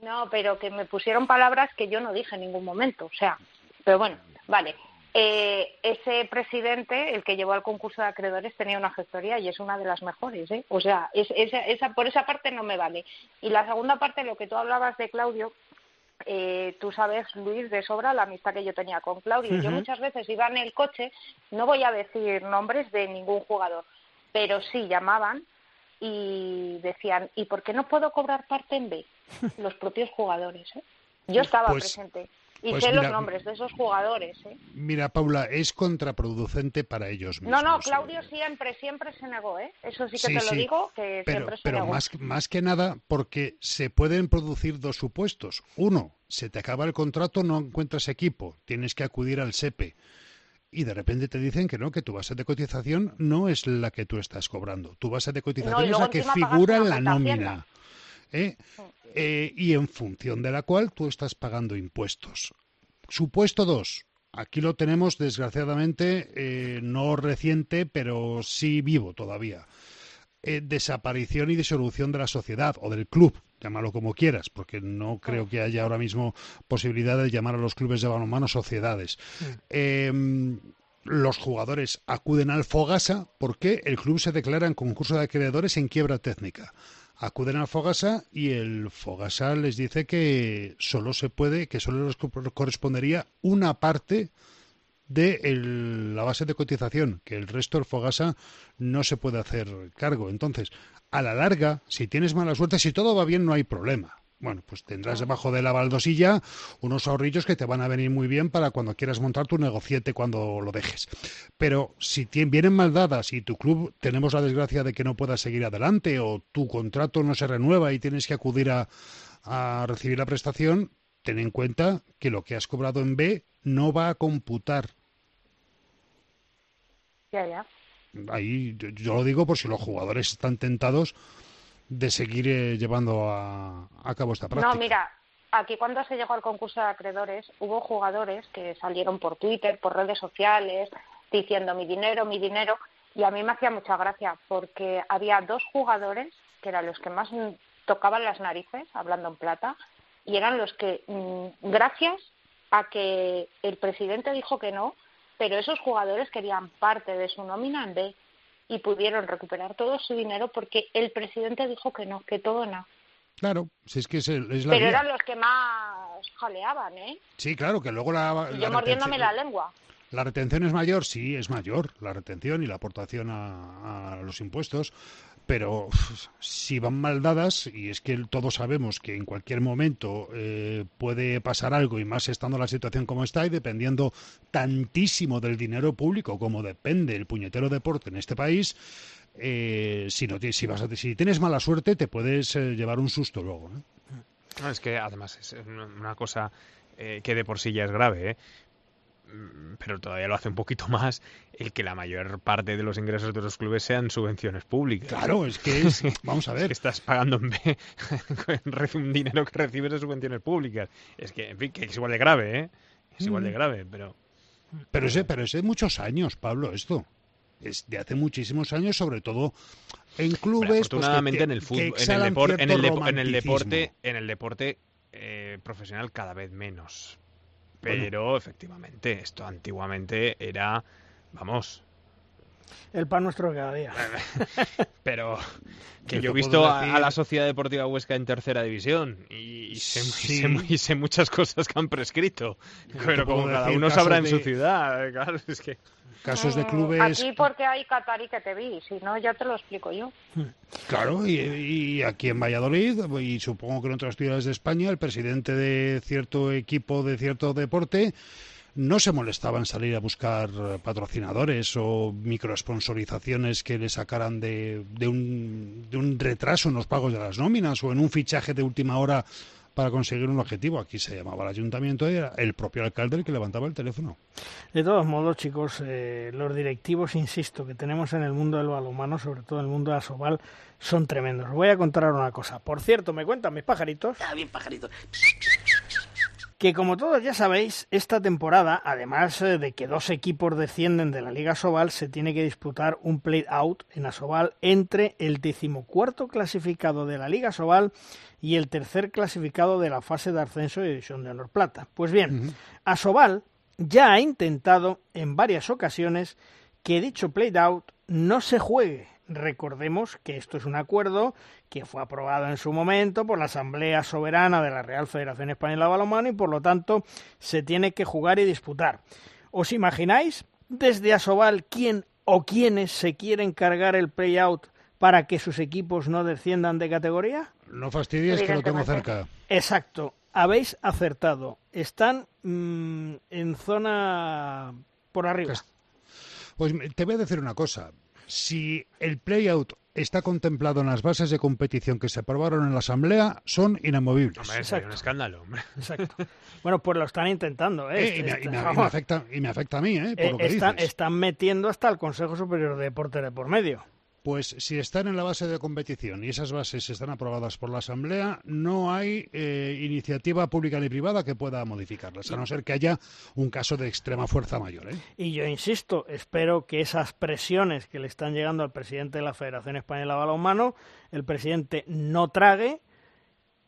no, pero que me pusieron palabras que yo no dije en ningún momento, o sea, pero bueno, vale eh, ese presidente, el que llevó al concurso de acreedores, tenía una gestoría y es una de las mejores. ¿eh? O sea, esa, por esa parte no me vale. Y la segunda parte, lo que tú hablabas de Claudio, eh, tú sabes, Luis, de sobra la amistad que yo tenía con Claudio. Yo muchas veces iba en el coche, no voy a decir nombres de ningún jugador, pero sí llamaban y decían, ¿y por qué no puedo cobrar parte en B? *laughs* Los propios jugadores. ¿eh? Yo estaba pues presente. Y pues sé los nombres de esos jugadores. ¿eh? Mira, Paula, es contraproducente para ellos mismos. No, no, Claudio siempre, siempre se negó, ¿eh? Eso sí que te lo digo, que pero, siempre se pero negó. Más, más que nada porque se pueden producir dos supuestos. Uno, se te acaba el contrato, no encuentras equipo, tienes que acudir al SEPE. Y de repente te dicen que no, que tu base de cotización no es la que tú estás cobrando. Tu base de cotización es la que figura en la nómina. ¿Eh? Eh, y en función de la cual tú estás pagando impuestos. Supuesto dos, Aquí lo tenemos, desgraciadamente, eh, no reciente, pero sí vivo todavía. Desaparición y disolución de la sociedad o del club, llámalo como quieras, porque no creo que haya ahora mismo posibilidad de llamar a los clubes de balonmano sociedades. Em, los jugadores acuden al Fogasa porque el club se declara en concurso de acreedores en quiebra técnica. Acuden al Fogasa y el Fogasa les dice que solo se puede, que solo les correspondería una parte de la base de cotización, que el resto del Fogasa no se puede hacer cargo. Entonces, a la larga, si tienes mala suerte, si todo va bien, no hay problema. Bueno, pues tendrás debajo de la baldosilla unos ahorrillos que te van a venir muy bien para cuando quieras montar tu negociete cuando lo dejes. Pero si vienen mal dadas y tu club tenemos la desgracia de que no pueda seguir adelante o tu contrato no se renueva y tienes que acudir a, a recibir la prestación, ten en cuenta que lo que has cobrado en B no va a computar. Ya, ya. Ahí yo, lo digo por si los jugadores están tentados de seguir eh, llevando a, cabo esta práctica. No, mira, aquí cuando se llegó al concurso de acreedores hubo jugadores que salieron por Twitter, por redes sociales, diciendo mi dinero, mi dinero, y a mí me hacía mucha gracia porque había dos jugadores que eran los que más tocaban las narices, hablando en plata, y eran los que, mm, gracias a que el presidente dijo que no, pero esos jugadores querían parte de su nómina en B y pudieron recuperar todo su dinero porque el presidente dijo que no, que todo no. Claro, si es que es, la Pero eran los que más jaleaban, ¿eh? Sí, claro, que luego la... yo mordiéndome la lengua. ¿La retención es mayor? Sí, es mayor la retención y la aportación a, los impuestos, pero si van mal dadas, y es que todos sabemos que en cualquier momento eh, puede pasar algo, y más estando la situación como está, y dependiendo tantísimo del dinero público como depende el puñetero deporte en este país, eh, si, no, si, vas si tienes mala suerte, te puedes eh, llevar un susto luego. es que además es una cosa que de por sí ya es grave. ¿eh? Mm, pero todavía lo hace un poquito más el que la mayor parte de los ingresos de los clubes sean subvenciones públicas. Claro, es que es, *laughs* vamos a ver. estás pagando en B *laughs* un dinero que recibes de subvenciones públicas. Es que, en fin, que es igual de grave, ¿eh? Es igual de mm. grave, pero... Pero ese, pero ese de muchos años, Pablo, esto. Es de hace muchísimos años, sobre todo en clubes. Pues, afortunadamente en el fútbol, en el, deporte, en, el deporte, en el deporte eh, profesional cada vez menos pero efectivamente, esto antiguamente era, vamos, el pan nuestro de cada día. *laughs* Pero que yo he visto a, la Sociedad Deportiva Huesca en tercera división y, sé, muchas *laughs* cosas que han prescrito. Pero como cada uno sabrá en su ciudad, *laughs* claro, es que casos de mm, clubes. Aquí porque hay Qatari que te vi, si no ya te lo explico yo. Claro, y, aquí en Valladolid, y supongo que en otras ciudades de España, el presidente de cierto equipo de cierto deporte no se molestaba en salir a buscar patrocinadores o microesponsorizaciones que le sacaran de, de, un, de un retraso en los pagos de las nóminas o en un fichaje de última hora para conseguir un objetivo. Aquí se llamaba el ayuntamiento y era el propio alcalde el que levantaba el teléfono. De todos modos, chicos, eh, los directivos, insisto, que tenemos en el mundo del balonmano, sobre todo en el mundo de Asobal, son tremendos. Voy a contar una cosa. Por cierto, me cuentan mis pajaritos. Ah, bien, pajaritos que como todos ya sabéis, esta temporada, además eh, de que dos equipos descienden de la Liga Sobal, se tiene que disputar un play-out en Asobal entre el decimocuarto clasificado de la Liga Sobal y el tercer clasificado de la fase de ascenso de División de Honor Plata. Pues bien, Asobal ya ha intentado en varias ocasiones que dicho play-out no se juegue Recordemos que esto es un acuerdo que fue aprobado en su momento por la Asamblea Soberana de la Real Federación Española de Balonmano y por lo tanto se tiene que jugar y disputar. ¿Os imagináis desde Asobal quién o quiénes se quieren cargar el play-out para que sus equipos no desciendan de categoría? No fastidies que lo tengo cerca. Exacto, habéis acertado. Están mm, en zona por arriba. Pues, pues te voy a decir una cosa si el play-out está contemplado en las bases de competición que se aprobaron en la Asamblea, son inamovibles. Hombre, es un escándalo. Hombre. *laughs* Exacto. Bueno, pues lo están intentando. ¿eh? eh y, me, afecta, y, me, afecta, a mí, ¿eh? Por lo que están, están metiendo hasta el Consejo Superior de Deporte de por medio. Pues si están en la base de competición y esas bases están aprobadas por la Asamblea, no hay eh, iniciativa pública ni privada que pueda modificarlas, a no ser que haya un caso de extrema fuerza mayor. ¿eh? Y yo insisto, espero que esas presiones que le están llegando al presidente de la Federación Española de Balonmano, el presidente no trague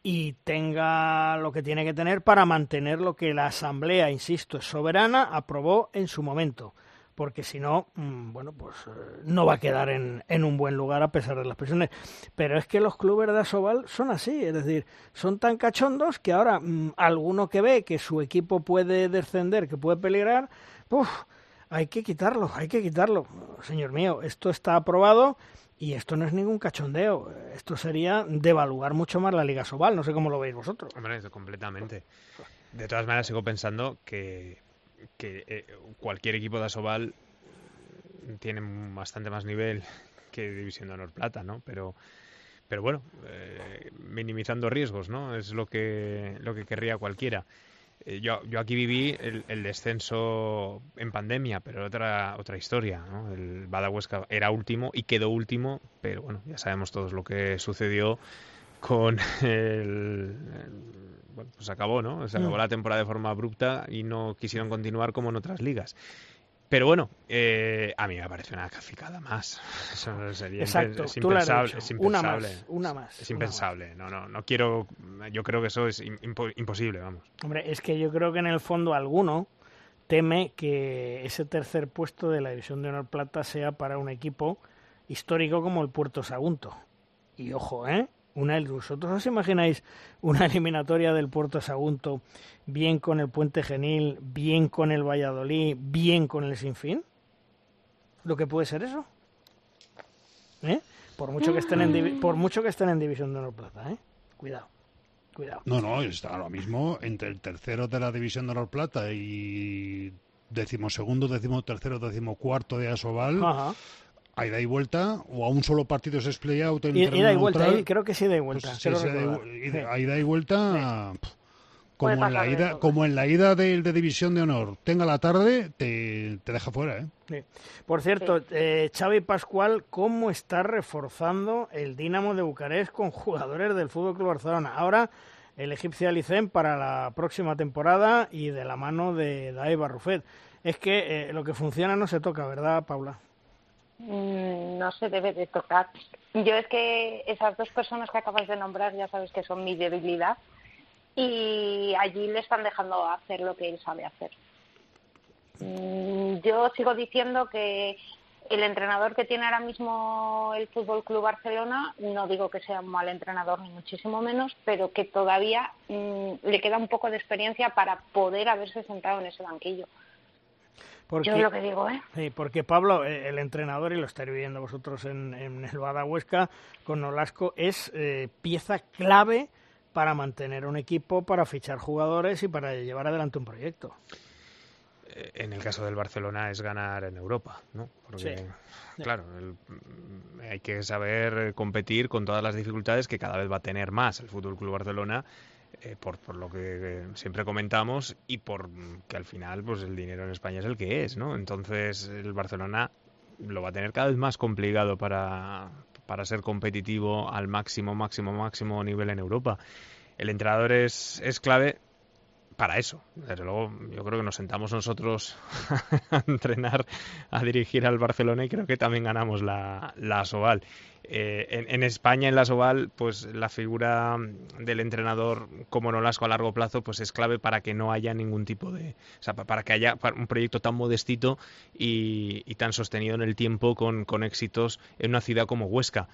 y tenga lo que tiene que tener para mantener lo que la Asamblea, insisto, es soberana, aprobó en su momento porque si no, mm, bueno, pues eh, no va a quedar en, en, un buen lugar a pesar de las presiones. Pero es que los clubes de Asobal son así, es decir, son tan cachondos que ahora mm, alguno que ve que su equipo puede descender, que puede peligrar, hay que quitarlo, hay que quitarlo. Señor mío, esto está aprobado y esto no es ningún cachondeo. Esto sería devaluar mucho más la Liga Sobal. No sé cómo lo veis vosotros. Hombre, completamente. De todas maneras, sigo pensando que que eh, cualquier equipo de Asobal tiene bastante más nivel que División de Honor Plata, ¿no? Pero, pero bueno, eh, minimizando riesgos, ¿no? Es lo que, lo que querría cualquiera. Eh, yo, yo aquí viví el, descenso en pandemia, pero otra, otra historia, ¿no? El Badahuesca era último y quedó último, pero bueno, ya sabemos todos lo que sucedió con el, bueno, pues acabó, ¿no? Se acabó mm. la temporada de forma abrupta y no quisieron continuar como en otras ligas. Pero bueno, eh, a mí me parece una cacicada más. *laughs* Eso sería Exacto, es impensable, es Una más, una más. Es impensable. No, no, no quiero. Yo creo que eso es imposible, vamos. Hombre, es que yo creo que en el fondo alguno teme que ese tercer puesto de la División de Honor Plata sea para un equipo histórico como el Puerto Sagunto. Y ojo, ¿eh? Una ¿Vosotros os imagináis una *laughs* eliminatoria del Puerto Sagunto bien con el Puente Genil, bien con el Valladolid, bien con el Sinfín? ¿Lo que puede ser eso? ¿Eh? Por mucho que estén en por mucho que estén en División de Honor Plata, ¿eh? Cuidado. Cuidado. No, no, está ahora mismo entre el tercero de la División de Honor Plata y decimosegundo, decimotercero, decimocuarto de Asobal. Ajá a ida y vuelta o a un solo partido es play out en ida y vuelta creo que sí da y vuelta pues a ida y vuelta como en la ida como en la ida de, de, división de honor tenga la tarde te, te deja fuera ¿eh? por cierto eh, Xavi Pascual cómo está reforzando el Dinamo de Bucarest con jugadores del Fútbol Club Barcelona ahora el egipcio Alicen para la próxima temporada y de la mano de David Barrufet es que eh, lo que funciona no se toca verdad Paula no se debe de tocar. Yo es que esas dos personas que acabas de nombrar ya sabes que son mi debilidad y allí le están dejando hacer lo que él sabe hacer. Mm, yo sigo diciendo que el entrenador que tiene ahora mismo el Fútbol Club Barcelona, no digo que sea un mal entrenador ni muchísimo menos, pero que todavía mm, le queda un poco de experiencia para poder haberse sentado en ese banquillo. Porque, Yo lo que digo, ¿eh? Sí, porque Pablo, eh, el entrenador, y lo estáis viendo vosotros en, en el Bada Huesca con Nolasco, es eh, pieza clave para mantener un equipo, para fichar jugadores y para llevar adelante un proyecto. Eh, en el caso del Barcelona es ganar en Europa, ¿no? Porque, claro, hay que saber competir con todas las dificultades que cada vez va a tener más el Fútbol Club Barcelona eh, por, por, lo que siempre comentamos y por que al final pues el dinero en España es el que es, ¿no? Entonces el Barcelona lo va a tener cada vez más complicado para, para ser competitivo al máximo, máximo, máximo nivel en Europa. El entrenador es, es clave para eso. Desde luego, yo creo que nos sentamos nosotros *laughs* a entrenar, a dirigir al Barcelona y creo que también ganamos la, la Soval. Eh, en, España, en la Soval, pues la figura del entrenador como Nolasco a largo plazo, pues es clave para que no haya ningún tipo de, o sea, para que haya un proyecto tan modestito y, tan sostenido en el tiempo con, con, éxitos en una ciudad como Huesca.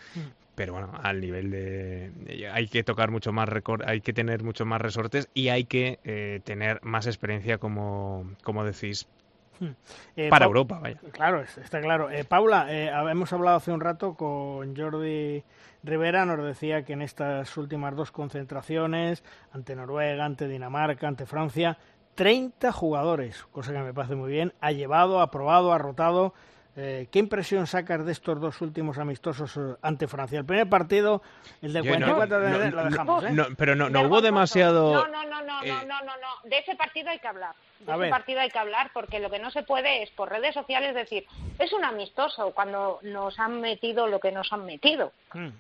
Pero bueno, al nivel de, hay que tocar mucho más récord, hay que tener mucho más resortes y hay que eh, tener más experiencia, como, como decís, Hmm. Eh, para Europa, vaya. Claro, está claro. Eh, Paula, eh, hemos hablado hace un rato con Jordi Rivera, nos decía que en estas últimas dos concentraciones, ante Noruega, ante Dinamarca, ante Francia, 30 jugadores, cosa que me parece muy bien, ha llevado, ha probado, ha rotado eh, ¿Qué impresión sacas de estos dos últimos amistosos eh, ante Francia? El primer partido, el del 44 de lo dejamos, ¿eh? pero no, hubo demasiado... No, no, no, no, no, no, no, no. De ese partido hay que hablar. De ese partido hay que hablar porque lo que no se puede es por redes sociales decir, es un amistoso cuando nos han metido lo que nos han metido. Hmm.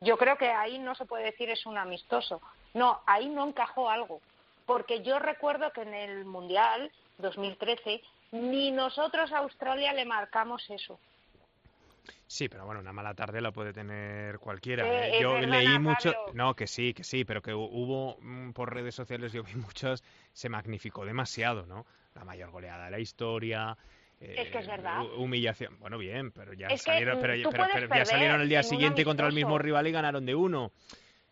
Yo creo que ahí no se puede decir es un amistoso. No, ahí no encajó algo. Porque yo recuerdo que en el Mundial 2013 ni nosotros a Australia le marcamos eso. Sí, pero bueno, una mala tarde la puede tener cualquiera. ¿eh? Yo leí mucho, no, que sí, que sí, pero que hubo mm, por redes sociales, yo vi *laughs* muchas, se magnificó demasiado, ¿no? La mayor goleada de la historia. es que es verdad. Eh, humillación. Bueno, bien, pero ya salieron, pero, ya salieron el día siguiente contra el mismo rival y ganaron de uno.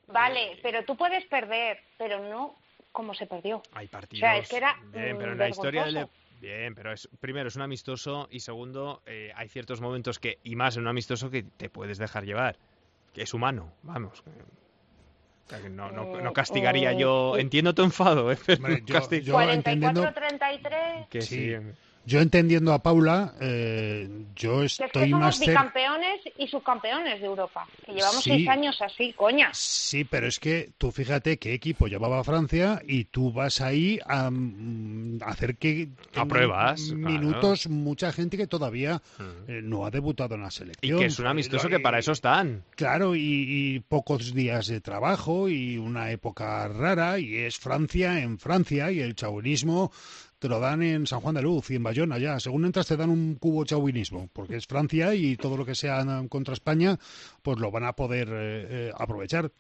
Vale, eh, pero tú puedes perder, pero no como se perdió. Hay partidos. O sea, es que era bien, pero en la historia del, Bien, pero es, primero es un amistoso y segundo eh, hay ciertos momentos que, y más en un amistoso, que te puedes dejar llevar. Que es humano, vamos. no, no, no, castigaría yo. Entiendo tu enfado, ¿eh? *laughs* yo, 44-33. Que sí. Yo entendiendo a Paula, eh, yo estoy que somos más bicampeones y subcampeones de Europa. Que llevamos seis años así, coña. Sí, pero es que tú fíjate qué equipo llevaba Francia y tú vas ahí a, mm, hacer que, a pruebas minutos mucha gente que todavía eh, no ha debutado en la selección. Y que es un amistoso que para eso están. Claro, y pocos días de trabajo y una época rara y es Francia en Francia y el chauvinismo te lo dan en San Juan de Luz y en Bayona ya. Según entras te dan un cubo chauvinismo, porque es Francia y todo lo que sea contra España, pues lo van a poder eh, eh, aprovechar.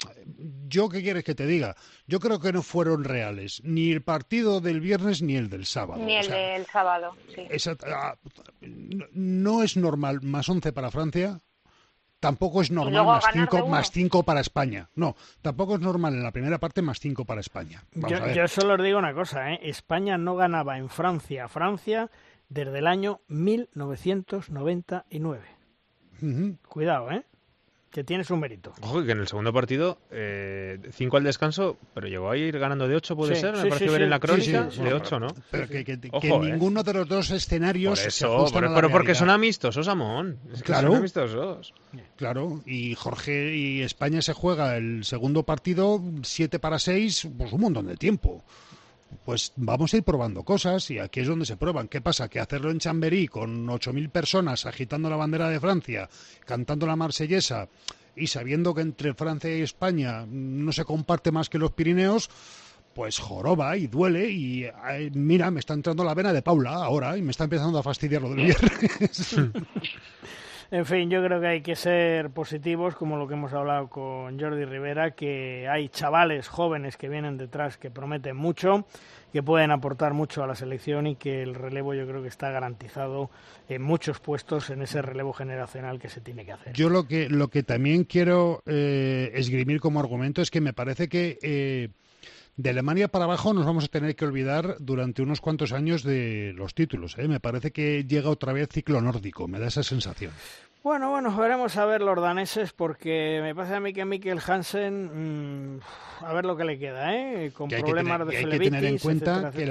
¿Yo qué quieres que te diga? Yo creo que no fueron reales, ni el partido del viernes ni el del sábado. Ni el del sábado, sí. Ah, no es normal más 11 para Francia, tampoco es normal más cinco, más cinco para España. No, tampoco es normal en la primera parte más cinco para España. yo, solo os digo una cosa, ¿eh? España no ganaba en Francia, Francia, desde el año 1999. Cuidado, ¿eh? Que tiene su mérito. Ojo, que en el segundo partido, eh, cinco al descanso, pero llegó a ir ganando de ocho, puede ser, me parece ver en la crónica, de ocho, ¿no? Pero que, que, ¿eh? ninguno de los dos escenarios Por eso, pero, porque son amistosos, Amón. claro. Son amistosos. Claro, y Jorge y España se juega el segundo partido, siete para seis, pues un montón de tiempo pues vamos a ir probando cosas y aquí es donde se prueban. ¿Qué pasa? Que hacerlo en Chamberí con 8.000 personas agitando la bandera de Francia, cantando la marsellesa y sabiendo que entre Francia y España no se comparte más que los Pirineos, pues joroba y duele y mira, me está entrando la vena de Paula ahora y me está empezando a fastidiar lo del viernes. *laughs* En fin, yo creo que hay que ser positivos, como lo que hemos hablado con Jordi Rivera, que hay chavales jóvenes que vienen detrás que prometen mucho, que pueden aportar mucho a la selección y que el relevo yo creo que está garantizado en muchos puestos en ese relevo generacional que se tiene que hacer. Yo lo que, lo que también quiero eh, esgrimir como argumento es que me parece que... Eh, de Alemania para abajo nos vamos a tener que olvidar durante unos cuantos años de los títulos. ¿eh? Me parece que llega otra vez ciclo nórdico, me da esa sensación. Bueno, bueno, veremos a ver los daneses porque me parece a mí que Mikkel Hansen, mm, a ver lo que le queda, ¿eh? Con problemas de Hay que tener en cuenta que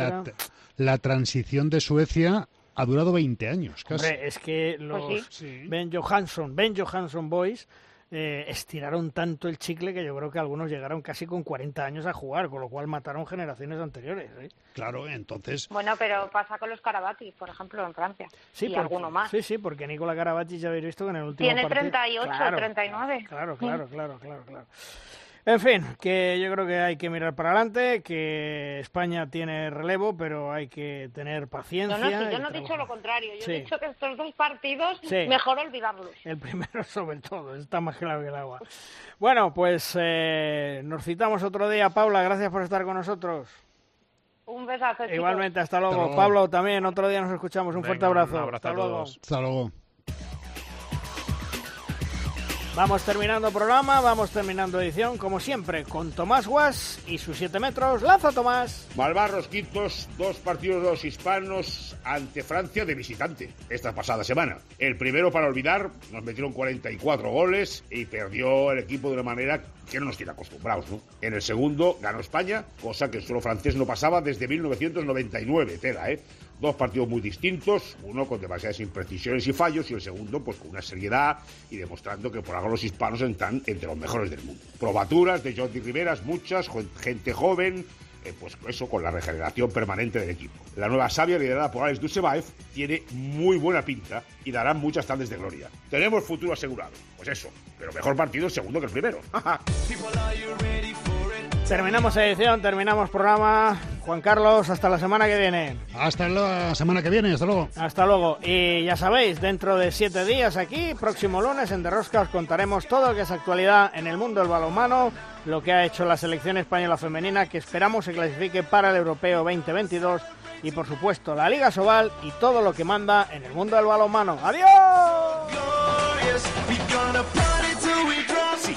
la, transición de Suecia ha durado 20 años. Casi. Hombre, es que pues los Ben Johansson, Ben Johansson Boys eh, estiraron tanto el chicle que yo creo que algunos llegaron casi con 40 años a jugar, con lo cual mataron generaciones anteriores. ¿eh? Claro, entonces. Bueno, pero pasa con los Carabati, por ejemplo, en Francia. Sí, y alguno más. Sí, sí, porque Nicola Carabati ya habéis visto que en el último. Tiene 38, 39. Claro, claro, claro, claro, claro. En fin, que yo creo que hay que mirar para adelante, que España tiene relevo, pero hay que tener paciencia. No, no, yo no he dicho lo contrario. Yo he dicho que estos dos partidos mejor olvidarlos. El primero *laughs* sobre todo, está más claro que el agua. Bueno, pues eh, nos citamos otro día. Paula, gracias por estar con nosotros. Un besazo. Igualmente, hasta luego. Pablo, también, otro día nos escuchamos. Un fuerte abrazo. Un abrazo hasta luego. Hasta luego. Vamos terminando programa, vamos terminando edición, como siempre, con Tomás Guas y sus 7 metros. ¡Lanza, Tomás! Malvarros quintos, dos partidos de los hispanos ante Francia de visitante esta pasada semana. El primero, para olvidar, nos metieron 44 goles y perdió el equipo de una manera que no nos tiene acostumbrados, ¿no? En el segundo ganó España, cosa que el suelo francés no pasaba desde 1999, tela, ¿eh? Dos partidos muy distintos, uno con demasiadas imprecisiones y fallos y el segundo pues con una seriedad y demostrando que por algo los hispanos están entre los mejores del mundo. Probaturas de Jordi Riveras, muchas, gente joven, eh, pues eso, con la regeneración permanente del equipo. La nueva Sabia, liderada por Alex Dusevaev, tiene muy buena pinta y dará muchas tardes de gloria. Tenemos futuro asegurado. Pues eso, pero mejor partido el segundo que el primero. *laughs* Terminamos edición, terminamos programa. Juan Carlos, hasta la semana que viene. Hasta la semana que viene, hasta luego. Hasta luego. Y ya sabéis, dentro de siete días aquí, próximo lunes en Derrosca, os contaremos todo lo que es actualidad en el mundo del balonmano, lo que ha hecho la selección española femenina, que esperamos se clasifique para el Europeo 2022 y por supuesto la Liga Sobal y todo lo que manda en el mundo del balonmano. ¡Adiós!